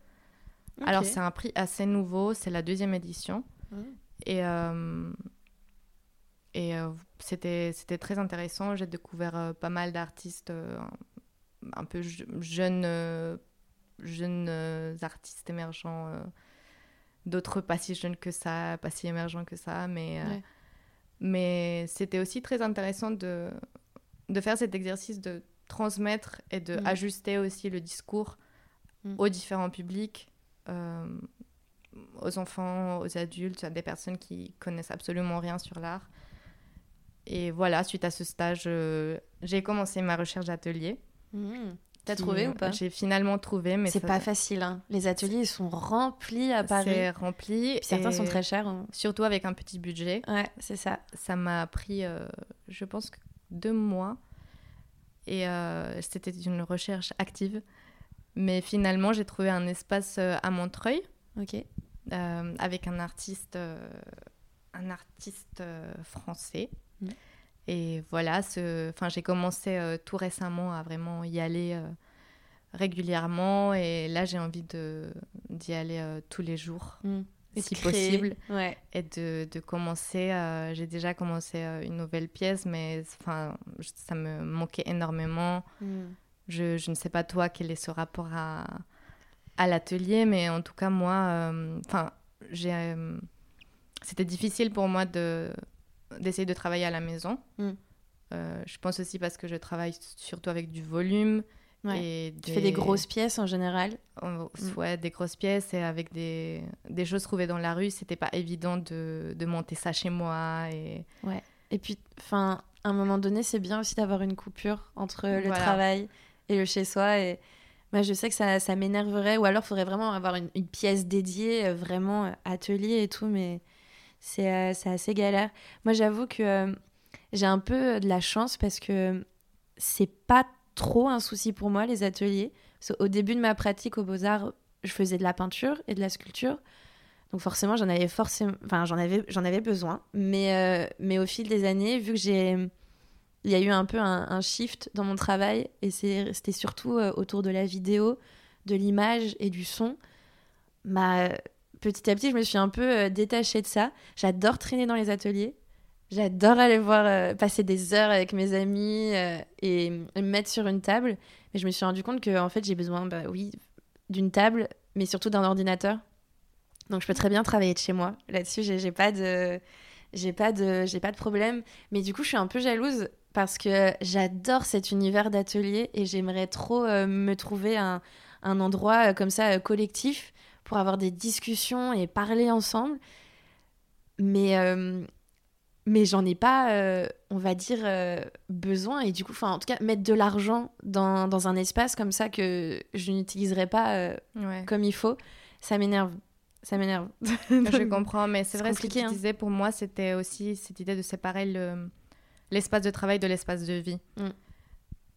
Alors c'est un prix assez nouveau, c'est la deuxième édition. Mm. Et, euh, et euh, c'était, c'était très intéressant. J'ai découvert euh, pas mal d'artistes un peu jeunes, jeunes artistes émergents. D'autres pas si jeunes que ça, pas si émergents que ça, mais... Mais c'était aussi très intéressant de, de faire cet exercice de transmettre et de mm. ajuster aussi le discours mm. aux différents publics, euh, aux enfants, aux adultes, à des personnes qui connaissent absolument rien sur l'art. Et voilà, suite à ce stage, euh, j'ai commencé ma recherche d'atelier. Mm. T'as trouvé ou pas J'ai finalement trouvé, mais c'est pas facile. Hein. Les ateliers sont remplis à Paris. C'est rempli. certains sont très chers. Hein. Surtout avec un petit budget. Ouais, c'est ça. Ça m'a pris, euh, je pense, deux mois. Et euh, c'était une recherche active. Mais finalement, j'ai trouvé un espace euh, à Montreuil. Ok. avec un artiste, un artiste français. Et voilà, ce... enfin, j'ai commencé euh, tout récemment à vraiment y aller euh, régulièrement. Et là, j'ai envie d'y aller euh, tous les jours, mm. si possible. Ouais. Et de, de commencer. j'ai déjà commencé une nouvelle pièce, mais enfin, ça me manquait énormément. Mm. Je, je, ne sais pas, toi, quel est ce rapport à, à l'atelier, mais en tout cas, moi, enfin, j'ai. C'était difficile pour moi de, d'essayer de travailler à la maison. Mm. Euh, je pense aussi parce que je travaille surtout avec du volume. Et Tu fais des grosses pièces en général mm. Ouais, des grosses pièces et avec des, des choses trouvées dans la rue, c'était pas évident de, de, monter ça chez moi. Et, ouais. et puis, enfin, à un moment donné, c'est bien aussi d'avoir une coupure entre le travail et le chez soi. Et moi, je sais que ça, ça m'énerverait, ou alors il faudrait vraiment avoir une, une pièce dédiée, euh, vraiment euh, atelier et tout, mais c'est assez galère. Moi, j'avoue que euh, j'ai un peu de la chance parce que c'est pas trop un souci pour moi, les ateliers. Au début de ma pratique aux Beaux-Arts, je faisais de la peinture et de la sculpture. Donc forcément, j'en avais forcément, enfin j'en avais, j'en avais besoin. Mais, euh, mais au fil des années, vu que j'ai, il y a eu un peu un, shift dans mon travail et c'était surtout autour de la vidéo, de l'image et du son. Bah, petit à petit, je me suis un peu euh, détachée de ça. J'adore traîner dans les ateliers. J'adore aller voir, euh, passer des heures avec mes amis euh, et, me mettre sur une table. Mais je me suis rendu compte que en fait, j'ai besoin, bah, oui, d'une table, mais surtout d'un ordinateur. Donc, je peux très bien travailler de chez moi. Là-dessus, j'ai pas de, j'ai pas de, j'ai pas de problème. Mais du coup, je suis un peu jalouse parce que j'adore cet univers d'atelier et j'aimerais trop me trouver un, un endroit comme ça collectif pour avoir des discussions et parler ensemble. Mais, euh, mais j'en ai pas, euh, on va dire, euh, besoin. Et du coup, en tout cas, mettre de l'argent dans, dans, un espace comme ça que je n'utiliserai pas comme il faut, ça m'énerve. Ça m'énerve. je comprends, mais c'est vrai, ce que tu hein. disais, pour moi, c'était aussi cette idée de séparer l'espace de travail de l'espace de vie. Mm.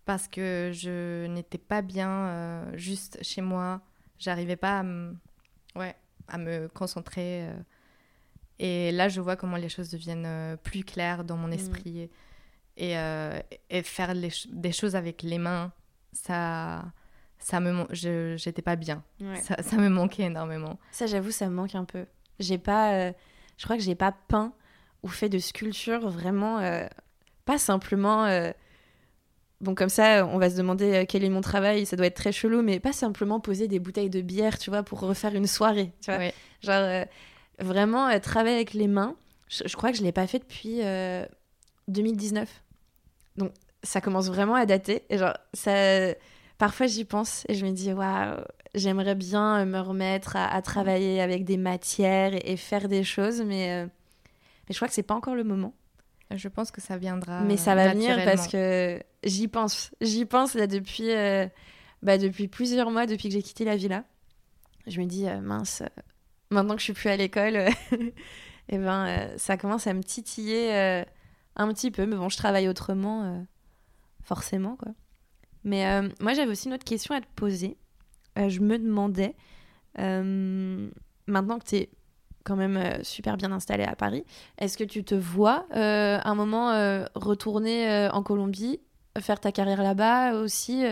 Parce que je n'étais pas bien juste chez moi. J'arrivais pas à ouais, à me concentrer. Euh. Et là, je vois comment les choses deviennent euh, plus claires dans mon mm. esprit. Et, euh, et, faire des choses avec les mains, ça, ça me, j'étais pas bien. Ça, ça, me manquait énormément. Ça, j'avoue, ça me manque un peu. J'ai pas, je crois que j'ai pas peint ou fait de sculpture vraiment, pas simplement Bon, comme ça, on va se demander euh, quel est mon travail, ça doit être très chelou, mais pas simplement poser des bouteilles de bière, tu vois, pour refaire une soirée, tu vois. Genre, euh, vraiment, euh, travailler avec les mains, je, crois que je ne l'ai pas fait depuis 2019. Donc, ça commence vraiment à dater. Et genre, ça... Parfois, j'y pense et je me dis, waouh, j'aimerais bien me remettre à, travailler avec des matières et, faire des choses, mais, mais je crois que c'est pas encore le moment. Je pense que ça viendra. Mais ça va venir parce que j'y pense. J'y pense là depuis, euh, bah, depuis plusieurs mois, depuis que j'ai quitté la villa. Je me dis, euh, mince, euh, maintenant que je suis plus à l'école, et eh ben, ça commence à me titiller un petit peu. Mais bon, je travaille autrement, forcément. Quoi. Mais moi, j'avais aussi une autre question à te poser. je me demandais, maintenant que tu es quand même euh, super bien installé à Paris. Est-ce que tu te vois euh, un moment euh, retourner en Colombie faire ta carrière là-bas aussi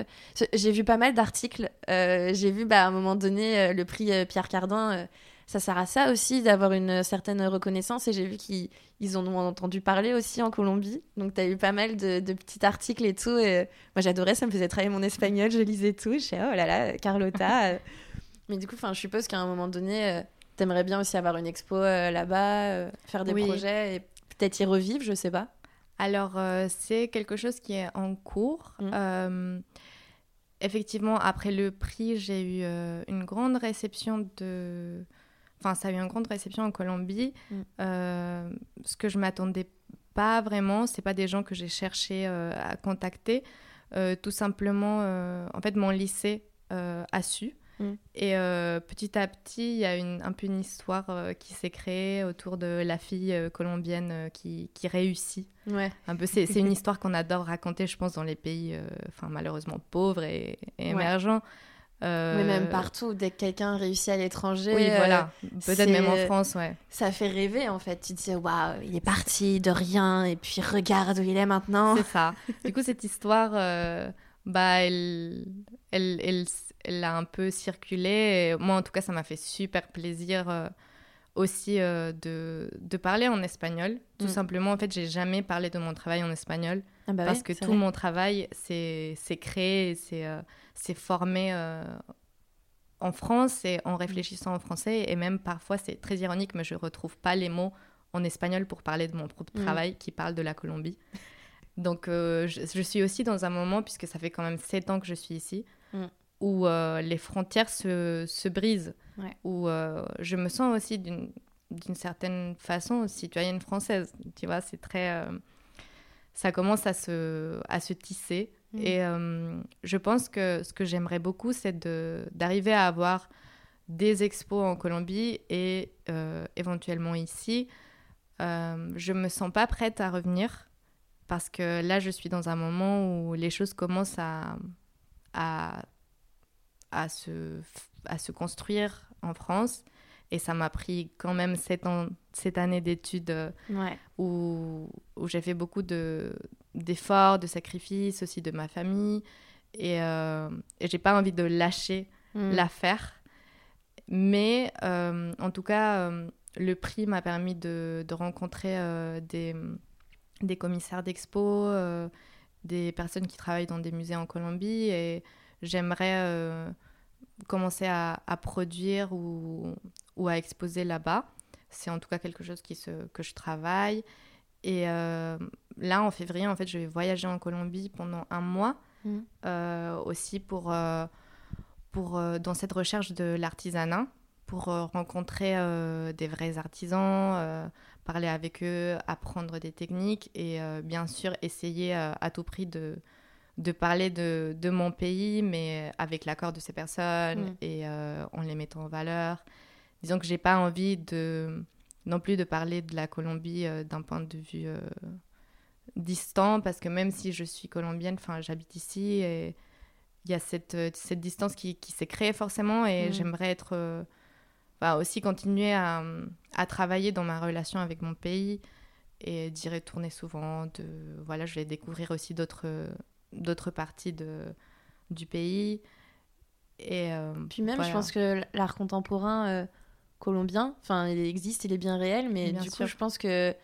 J'ai vu pas mal d'articles. J'ai vu bah, à un moment donné le prix Pierre Cardin. ça sert à ça aussi d'avoir une certaine reconnaissance et j'ai vu qu'ils en ont entendu parler aussi en Colombie. Donc tu as eu pas mal de, petits articles et tout. Et moi j'adorais, ça me faisait travailler mon espagnol, je lisais tout. Je sais, oh là là, Carlota. Mais du coup, je suppose qu'à un moment donné, T'aimerais bien aussi avoir une expo euh, là-bas, euh, faire des projets et peut-être y revivre, je sais pas. Alors, euh, c'est quelque chose qui est en cours. Mmh. effectivement, après le prix, j'ai eu une grande réception de. Enfin, ça a eu une grande réception en Colombie. Mmh. ce que je m'attendais pas vraiment, c'est pas des gens que j'ai cherché à contacter. tout simplement, en fait, mon lycée a su. Mm. Et petit à petit, il y a une, un peu une histoire qui s'est créée autour de la fille colombienne qui, qui, réussit. Ouais. Un peu, c'est, une histoire qu'on adore raconter, je pense, dans les pays, enfin malheureusement pauvres et, émergents. Euh... Mais même partout, dès que quelqu'un réussit à l'étranger. Oui, voilà. Euh, Peut-être même en France, ouais. Ça fait rêver, en fait. Tu te dis, waouh, il est parti de rien, et puis regarde où il est maintenant. C'est ça. du coup, cette histoire, euh, bah, elle, elle, elle, elle, a un peu circulé. Et moi, en tout cas, ça m'a fait super plaisir euh, aussi de, de, parler en espagnol. Tout mm. simplement, en fait, j'ai jamais parlé de mon travail en espagnol. Ah bah parce que tout mon travail, c'est créé, c'est c'est formé euh, en France et en réfléchissant en français. Et même parfois, c'est très ironique, mais je ne retrouve pas les mots en espagnol pour parler de mon propre mm. travail qui parle de la Colombie. Donc, euh, je, suis aussi dans un moment, puisque ça fait quand même sept ans que je suis ici, mm. où euh, les frontières se, se brisent, où je me sens aussi d'une certaine façon citoyenne française. Tu vois, c'est très. ça commence à se, à se tisser. Mm. Et euh, je pense que ce que j'aimerais beaucoup, c'est d'arriver à avoir des expos en Colombie et euh, éventuellement ici. Euh, je me sens pas prête à revenir parce que là, je suis dans un moment où les choses commencent à, à, à, se, à se construire en France. Et ça m'a pris quand même ans, cette année d'études où, où j'ai fait beaucoup de, d'efforts, de sacrifices aussi de ma famille. Et, euh, et j'ai pas envie de lâcher mm. l'affaire. Mais euh, en tout cas, euh, le prix m'a permis de, de rencontrer euh, des, des, commissaires d'expo, des personnes qui travaillent dans des musées en Colombie. Et j'aimerais commencer à, à, produire ou, ou à exposer là-bas. C'est en tout cas quelque chose qui se, que je travaille. Et euh, là, en février, en fait, je vais voyager en Colombie pendant un mois, mm. euh, aussi pour, euh, pour dans cette recherche de l'artisanat, pour rencontrer des vrais artisans, parler avec eux, apprendre des techniques et bien sûr essayer à tout prix de, de parler de, de, mon pays, mais avec l'accord de ces personnes mm. et en les mettant en valeur. Disons que j'ai pas envie de non plus de parler de la Colombie euh, d'un point de vue euh, distant, parce que même si je suis colombienne, enfin, j'habite ici et il y a cette, euh, cette distance qui, qui s'est créée forcément et mm. j'aimerais être aussi continuer à, à, travailler dans ma relation avec mon pays et d'y retourner souvent. De, voilà, je vais découvrir aussi d'autres d'autres parties de, du pays. Et, Puis même, je pense que l'art contemporain colombien. Enfin, il existe, il est bien réel, mais du coup, je pense que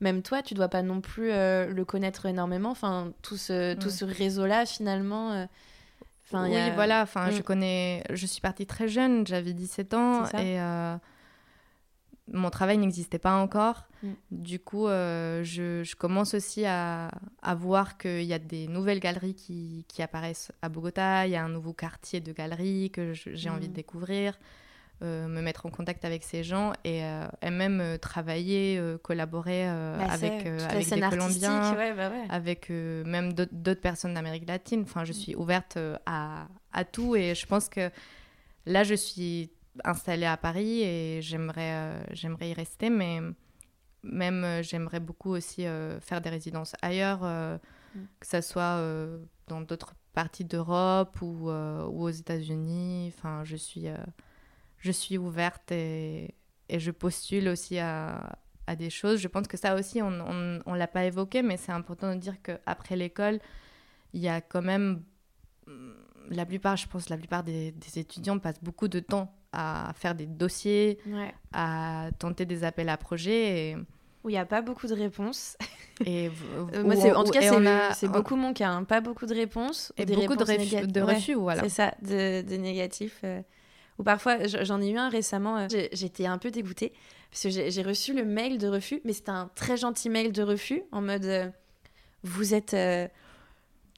même toi, tu dois pas non plus euh, le connaître énormément. Enfin, tout ce, tout ce réseau-là, finalement. Euh, enfin, oui, voilà. Enfin, je mm. connais. Je suis partie très jeune, j'avais 17 ans et euh, mon travail n'existait pas encore. Mm. Du coup, je, je, commence aussi à, à voir qu'il y a des nouvelles galeries qui, qui, apparaissent à Bogota. Il y a un nouveau quartier de galeries que j'ai envie de mm. découvrir. Euh, me mettre en contact avec ces gens et, euh, même euh, travailler, collaborer bah, avec, avec des Colombiens, bah avec même d'autres personnes d'Amérique latine. Enfin, je suis ouverte à, à, tout et je pense que là, je suis installée à Paris et j'aimerais j'aimerais y rester, mais même j'aimerais beaucoup aussi faire des résidences ailleurs, mm. que ce soit dans d'autres parties d'Europe ou, ou, aux États-Unis. Enfin, je suis je suis ouverte et, et je postule aussi à, à, des choses. Je pense que ça aussi, on ne l'a pas évoqué, mais c'est important de dire qu'après l'école, il y a quand même, mm, la plupart, je pense, la plupart des, des étudiants passent beaucoup de temps à faire des dossiers, à tenter des appels à projets. Et, où il n'y a pas beaucoup de réponses. Et euh, moi, en tout cas, c'est beaucoup mon cas. Hein. Pas beaucoup de réponses. Et beaucoup de, de, refus, voilà. C'est ça, de, de négatifs. Euh. Ou parfois, j'en ai eu un récemment, euh, j'étais un peu dégoûtée parce que j'ai reçu le mail de refus, mais c'était un très gentil mail de refus en mode euh, vous êtes euh,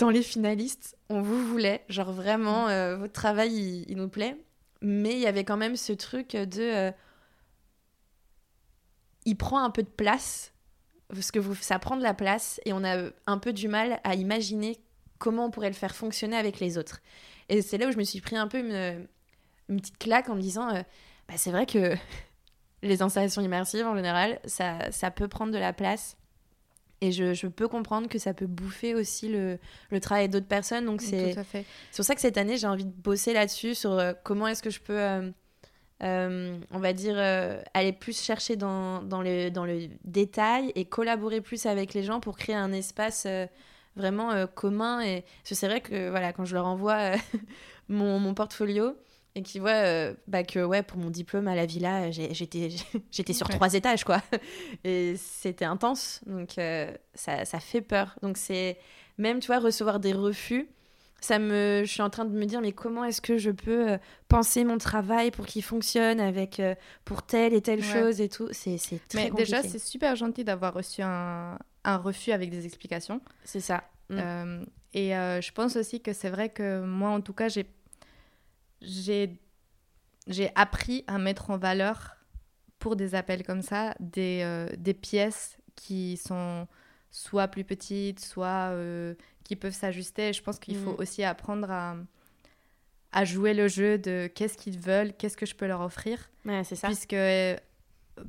dans les finalistes, on vous voulait, genre vraiment, votre travail il, nous plaît, mais il y avait quand même ce truc de il prend un peu de place parce que vous, ça prend de la place et on a un peu du mal à imaginer comment on pourrait le faire fonctionner avec les autres. Et c'est là où je me suis pris un peu une, une petite claque en me disant, euh, bah, c'est vrai que les installations immersives, en général, ça, ça peut prendre de la place. Et je, je, peux comprendre que ça peut bouffer aussi le, le travail d'autres personnes. Donc c'est pour ça que cette année, j'ai envie de bosser là-dessus, sur euh, comment est-ce que je peux, euh, euh, on va dire, aller plus chercher dans, dans, le, dans le détail et collaborer plus avec les gens pour créer un espace vraiment commun. Et c'est vrai que voilà, quand je leur envoie mon, mon portfolio, et qui voit euh, bah, que ouais pour mon diplôme à la villa j'étais j'étais sur trois étages quoi. Et c'était intense donc euh, ça, ça, fait peur. Donc c'est même tu vois recevoir des refus ça me je suis en train de me dire mais comment est-ce que je peux euh, penser mon travail pour qu'il fonctionne avec pour telle et telle chose et tout? C'est c'est mais déjà c'est super gentil d'avoir reçu un, un, refus avec des explications. C'est ça. Mm. et je pense aussi que c'est vrai que moi en tout cas j'ai j'ai appris à mettre en valeur pour des appels comme ça des, euh, des pièces qui sont soit plus petites, soit euh, qui peuvent s'ajuster. Je pense qu'il faut mm. aussi apprendre à, à jouer le jeu de qu'est-ce qu'ils veulent, qu'est-ce que je peux leur offrir. c'est ça. Puisque, euh,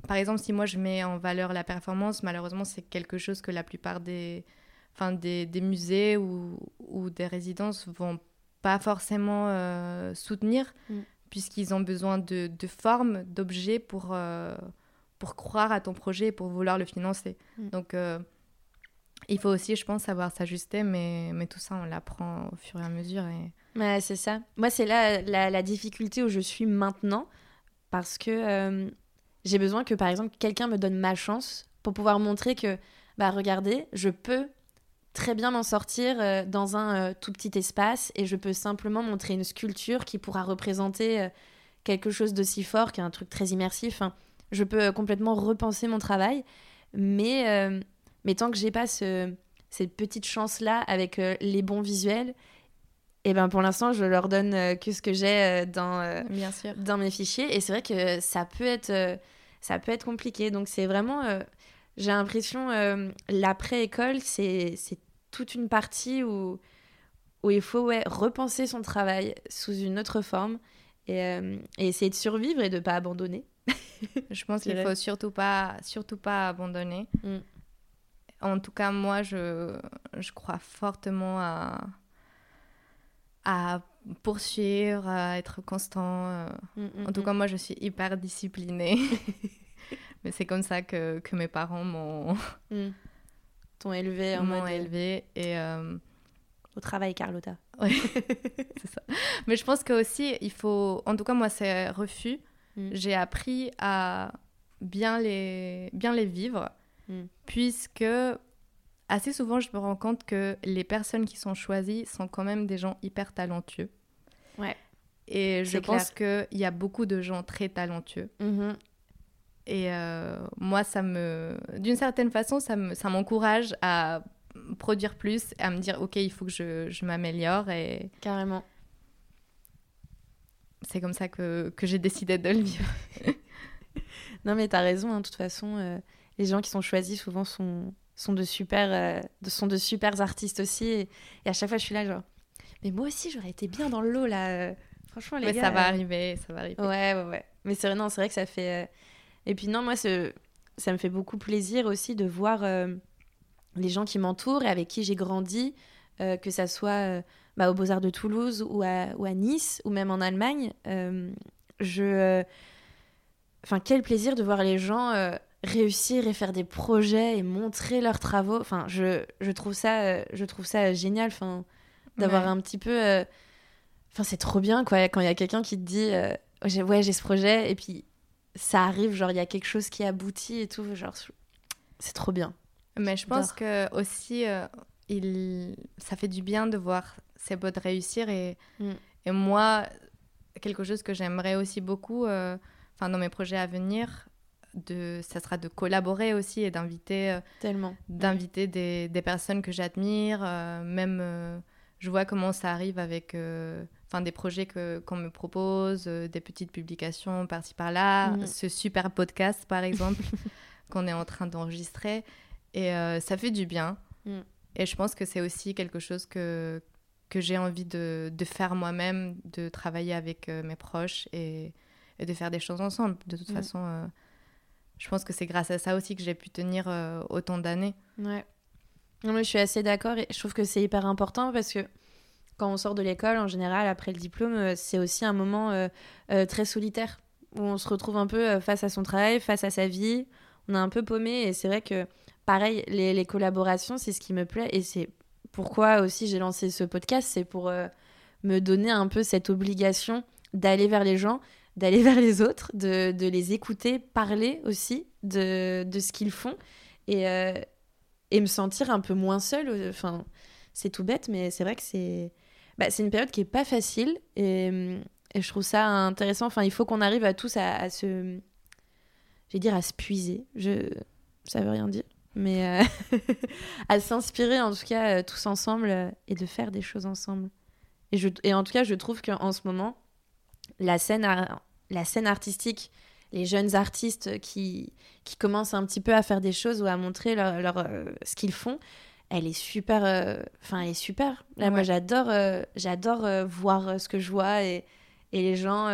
par exemple, si moi je mets en valeur la performance, malheureusement, c'est quelque chose que la plupart des, enfin, des, des musées ou, ou, des résidences vont pas forcément euh, soutenir, mm. puisqu'ils ont besoin de, de formes, d'objets pour, euh, pour croire à ton projet et pour vouloir le financer. Mm. Donc, euh, il faut aussi, je pense, savoir s'ajuster, mais, mais tout ça, on l'apprend au fur et à mesure. Et... Ouais, c'est ça. Moi, c'est là la, la, difficulté où je suis maintenant, parce que j'ai besoin que, par exemple, quelqu'un me donne ma chance pour pouvoir montrer que, bah, regardez, je peux très bien m'en sortir euh, dans un euh, tout petit espace et je peux simplement montrer une sculpture qui pourra représenter euh, quelque chose d'aussi fort, qui est un truc très immersif. Hein. Je peux complètement repenser mon travail, mais, mais tant que j'ai pas ce, cette petite chance-là avec les bons visuels, et eh ben pour l'instant, je leur donne que ce que j'ai dans, Bien sûr. dans mes fichiers. Et c'est vrai que ça peut être, ça peut être compliqué. Donc c'est vraiment j'ai l'impression, l'après-école, c'est toute une partie où, où il faut ouais, repenser son travail sous une autre forme et, euh, et essayer de survivre et de ne pas abandonner. je pense qu'il ne faut surtout pas, surtout pas abandonner. Mm. En tout cas, moi, je, je crois fortement à, à poursuivre, à être constant. Euh. Mm, mm, en tout cas, moi, je suis hyper disciplinée. Mais c'est comme ça que, que mes parents m'ont. T'ont élevé en m'ont élevé et euh, au travail Carlotta. Oui, c'est ça. Mais je pense que aussi il faut en tout cas moi c'est refus. Mm. J'ai appris à bien les bien les vivre mm. puisque assez souvent je me rends compte que les personnes qui sont choisies sont quand même des gens hyper talentueux. Ouais. Et je pense qu'il y a beaucoup de gens très talentueux. Mm-hmm. Et euh, moi, ça me, d'une certaine façon, ça, me, ça m'encourage à produire plus, à me dire, OK, il faut que je, je m'améliore. Et... Carrément. C'est comme ça que, que j'ai décidé de le vivre. non, mais tu as raison, hein, de toute façon, euh, les gens qui sont choisis souvent sont, sont, de, super, euh, sont de super artistes aussi. Et, à chaque fois, je suis là, genre, mais moi aussi, j'aurais été bien dans le lot, là. Franchement, les mais gars. ça va arriver, ça va arriver. Ouais, ouais, ouais. Mais c'est vrai, c'est vrai que ça fait et puis non, moi, ça me fait beaucoup plaisir aussi de voir euh, les gens qui m'entourent et avec qui j'ai grandi, euh, que ça soit euh, bah, aux Beaux-Arts de Toulouse ou à, ou à, Nice ou même en Allemagne. je... Enfin, quel plaisir de voir les gens réussir et faire des projets et montrer leurs travaux. Enfin, je, je, trouve, ça, je trouve ça génial enfin, d'avoir un petit peu... Enfin, c'est trop bien, quoi, quand il y a quelqu'un qui te dit ouais, j'ai ce projet, et puis ça arrive, genre il y a quelque chose qui aboutit et tout, genre c'est trop bien. Mais je pense que aussi euh, il ça fait du bien de voir ses potes réussir et, mm. et moi quelque chose que j'aimerais aussi beaucoup euh, enfin dans mes projets à venir de ça sera de collaborer aussi et d'inviter euh, d'inviter des, des, personnes que j'admire même je vois comment ça arrive avec enfin des projets que qu'on me propose, euh, des petites publications par-ci par-là, mm. ce super podcast par exemple qu'on est en train d'enregistrer et euh, ça fait du bien. Mm. Et je pense que c'est aussi quelque chose que, que j'ai envie de, de faire moi-même, de travailler avec euh, mes proches et, et, de faire des choses ensemble. De toute mm. façon, je pense que c'est grâce à ça aussi que j'ai pu tenir autant d'années. Ouais. Non, mais je suis assez d'accord et je trouve que c'est hyper important parce que quand on sort de l'école, en général, après le diplôme, c'est aussi un moment très solitaire où on se retrouve un peu face à son travail, face à sa vie. On est un peu paumé et c'est vrai que pareil, les, collaborations, c'est ce qui me plaît et c'est pourquoi aussi j'ai lancé ce podcast, c'est pour euh, me donner un peu cette obligation d'aller vers les gens, d'aller vers les autres, de, les écouter, parler aussi de, ce qu'ils font et, euh, et me sentir un peu moins seule. Enfin, c'est tout bête, mais c'est vrai que c'est bah, une période qui est pas facile et, je trouve ça intéressant. Enfin, il faut qu'on arrive à tous à, se... Je vais dire à se puiser. Je... Ça veut rien dire mais euh, à s'inspirer en tout cas euh, tous ensemble euh, et de faire des choses ensemble. Et, en tout cas, je trouve qu'en ce moment, la scène, la scène artistique, les jeunes artistes qui, qui commencent un petit peu à faire des choses ou à montrer leur ce qu'ils font, elle est super. Enfin, elle est super. Là, moi, j'adore j'adore voir ce que je vois et, et les gens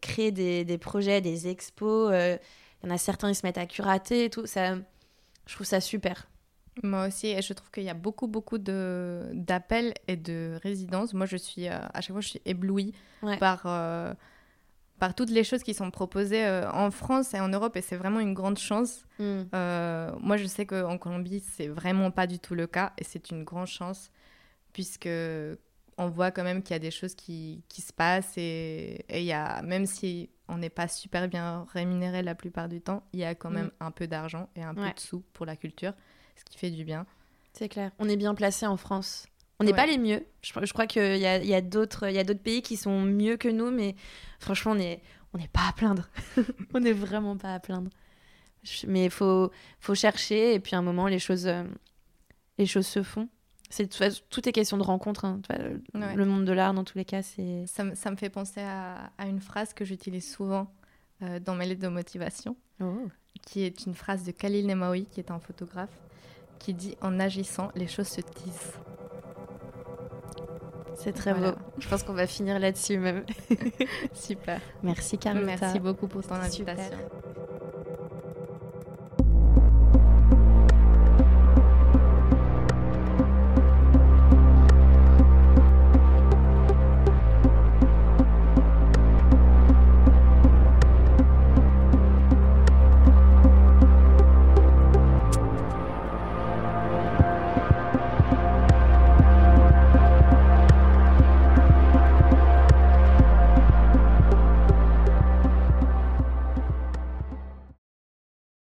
créer des, des, projets, des expos. Il y en a certains, ils se mettent à curater et tout. Ça je trouve ça super. Moi aussi, et je trouve qu'il y a beaucoup, beaucoup d'appels et de résidences. Moi, je suis, euh, à chaque fois, je suis éblouie par, euh, par toutes les choses qui sont proposées euh, en France et en Europe, et c'est vraiment une grande chance. Mm. moi, je sais qu'en Colombie, c'est vraiment pas du tout le cas, et c'est une grande chance, puisque on voit quand même qu'il y a des choses qui, qui se passent, et il y a, même si on n'est pas super bien rémunéré la plupart du temps, il y a quand mm. même un peu d'argent et un peu de sous pour la culture, ce qui fait du bien. C'est clair. On est bien placé en France. On n'est pas les mieux. Je, crois qu'il y a, y a d'autres pays qui sont mieux que nous, mais franchement, on n'est on pas à plaindre. on n'est vraiment pas à plaindre. Mais il faut, faut chercher, et puis à un moment, les choses, euh, les choses se font. C'est tout est question de rencontre. Hein. Le monde de l'art, dans tous les cas, c'est. Ça, ça, me fait penser à, à une phrase que j'utilise souvent euh, dans mes lettres de motivation, oh. qui est une phrase de Khalil Nemaoui, qui est un photographe, qui dit En agissant, les choses se tisent. C'est très beau. Je pense qu'on va finir là-dessus même. Super. Merci Carlotta. Merci beaucoup pour ton invitation.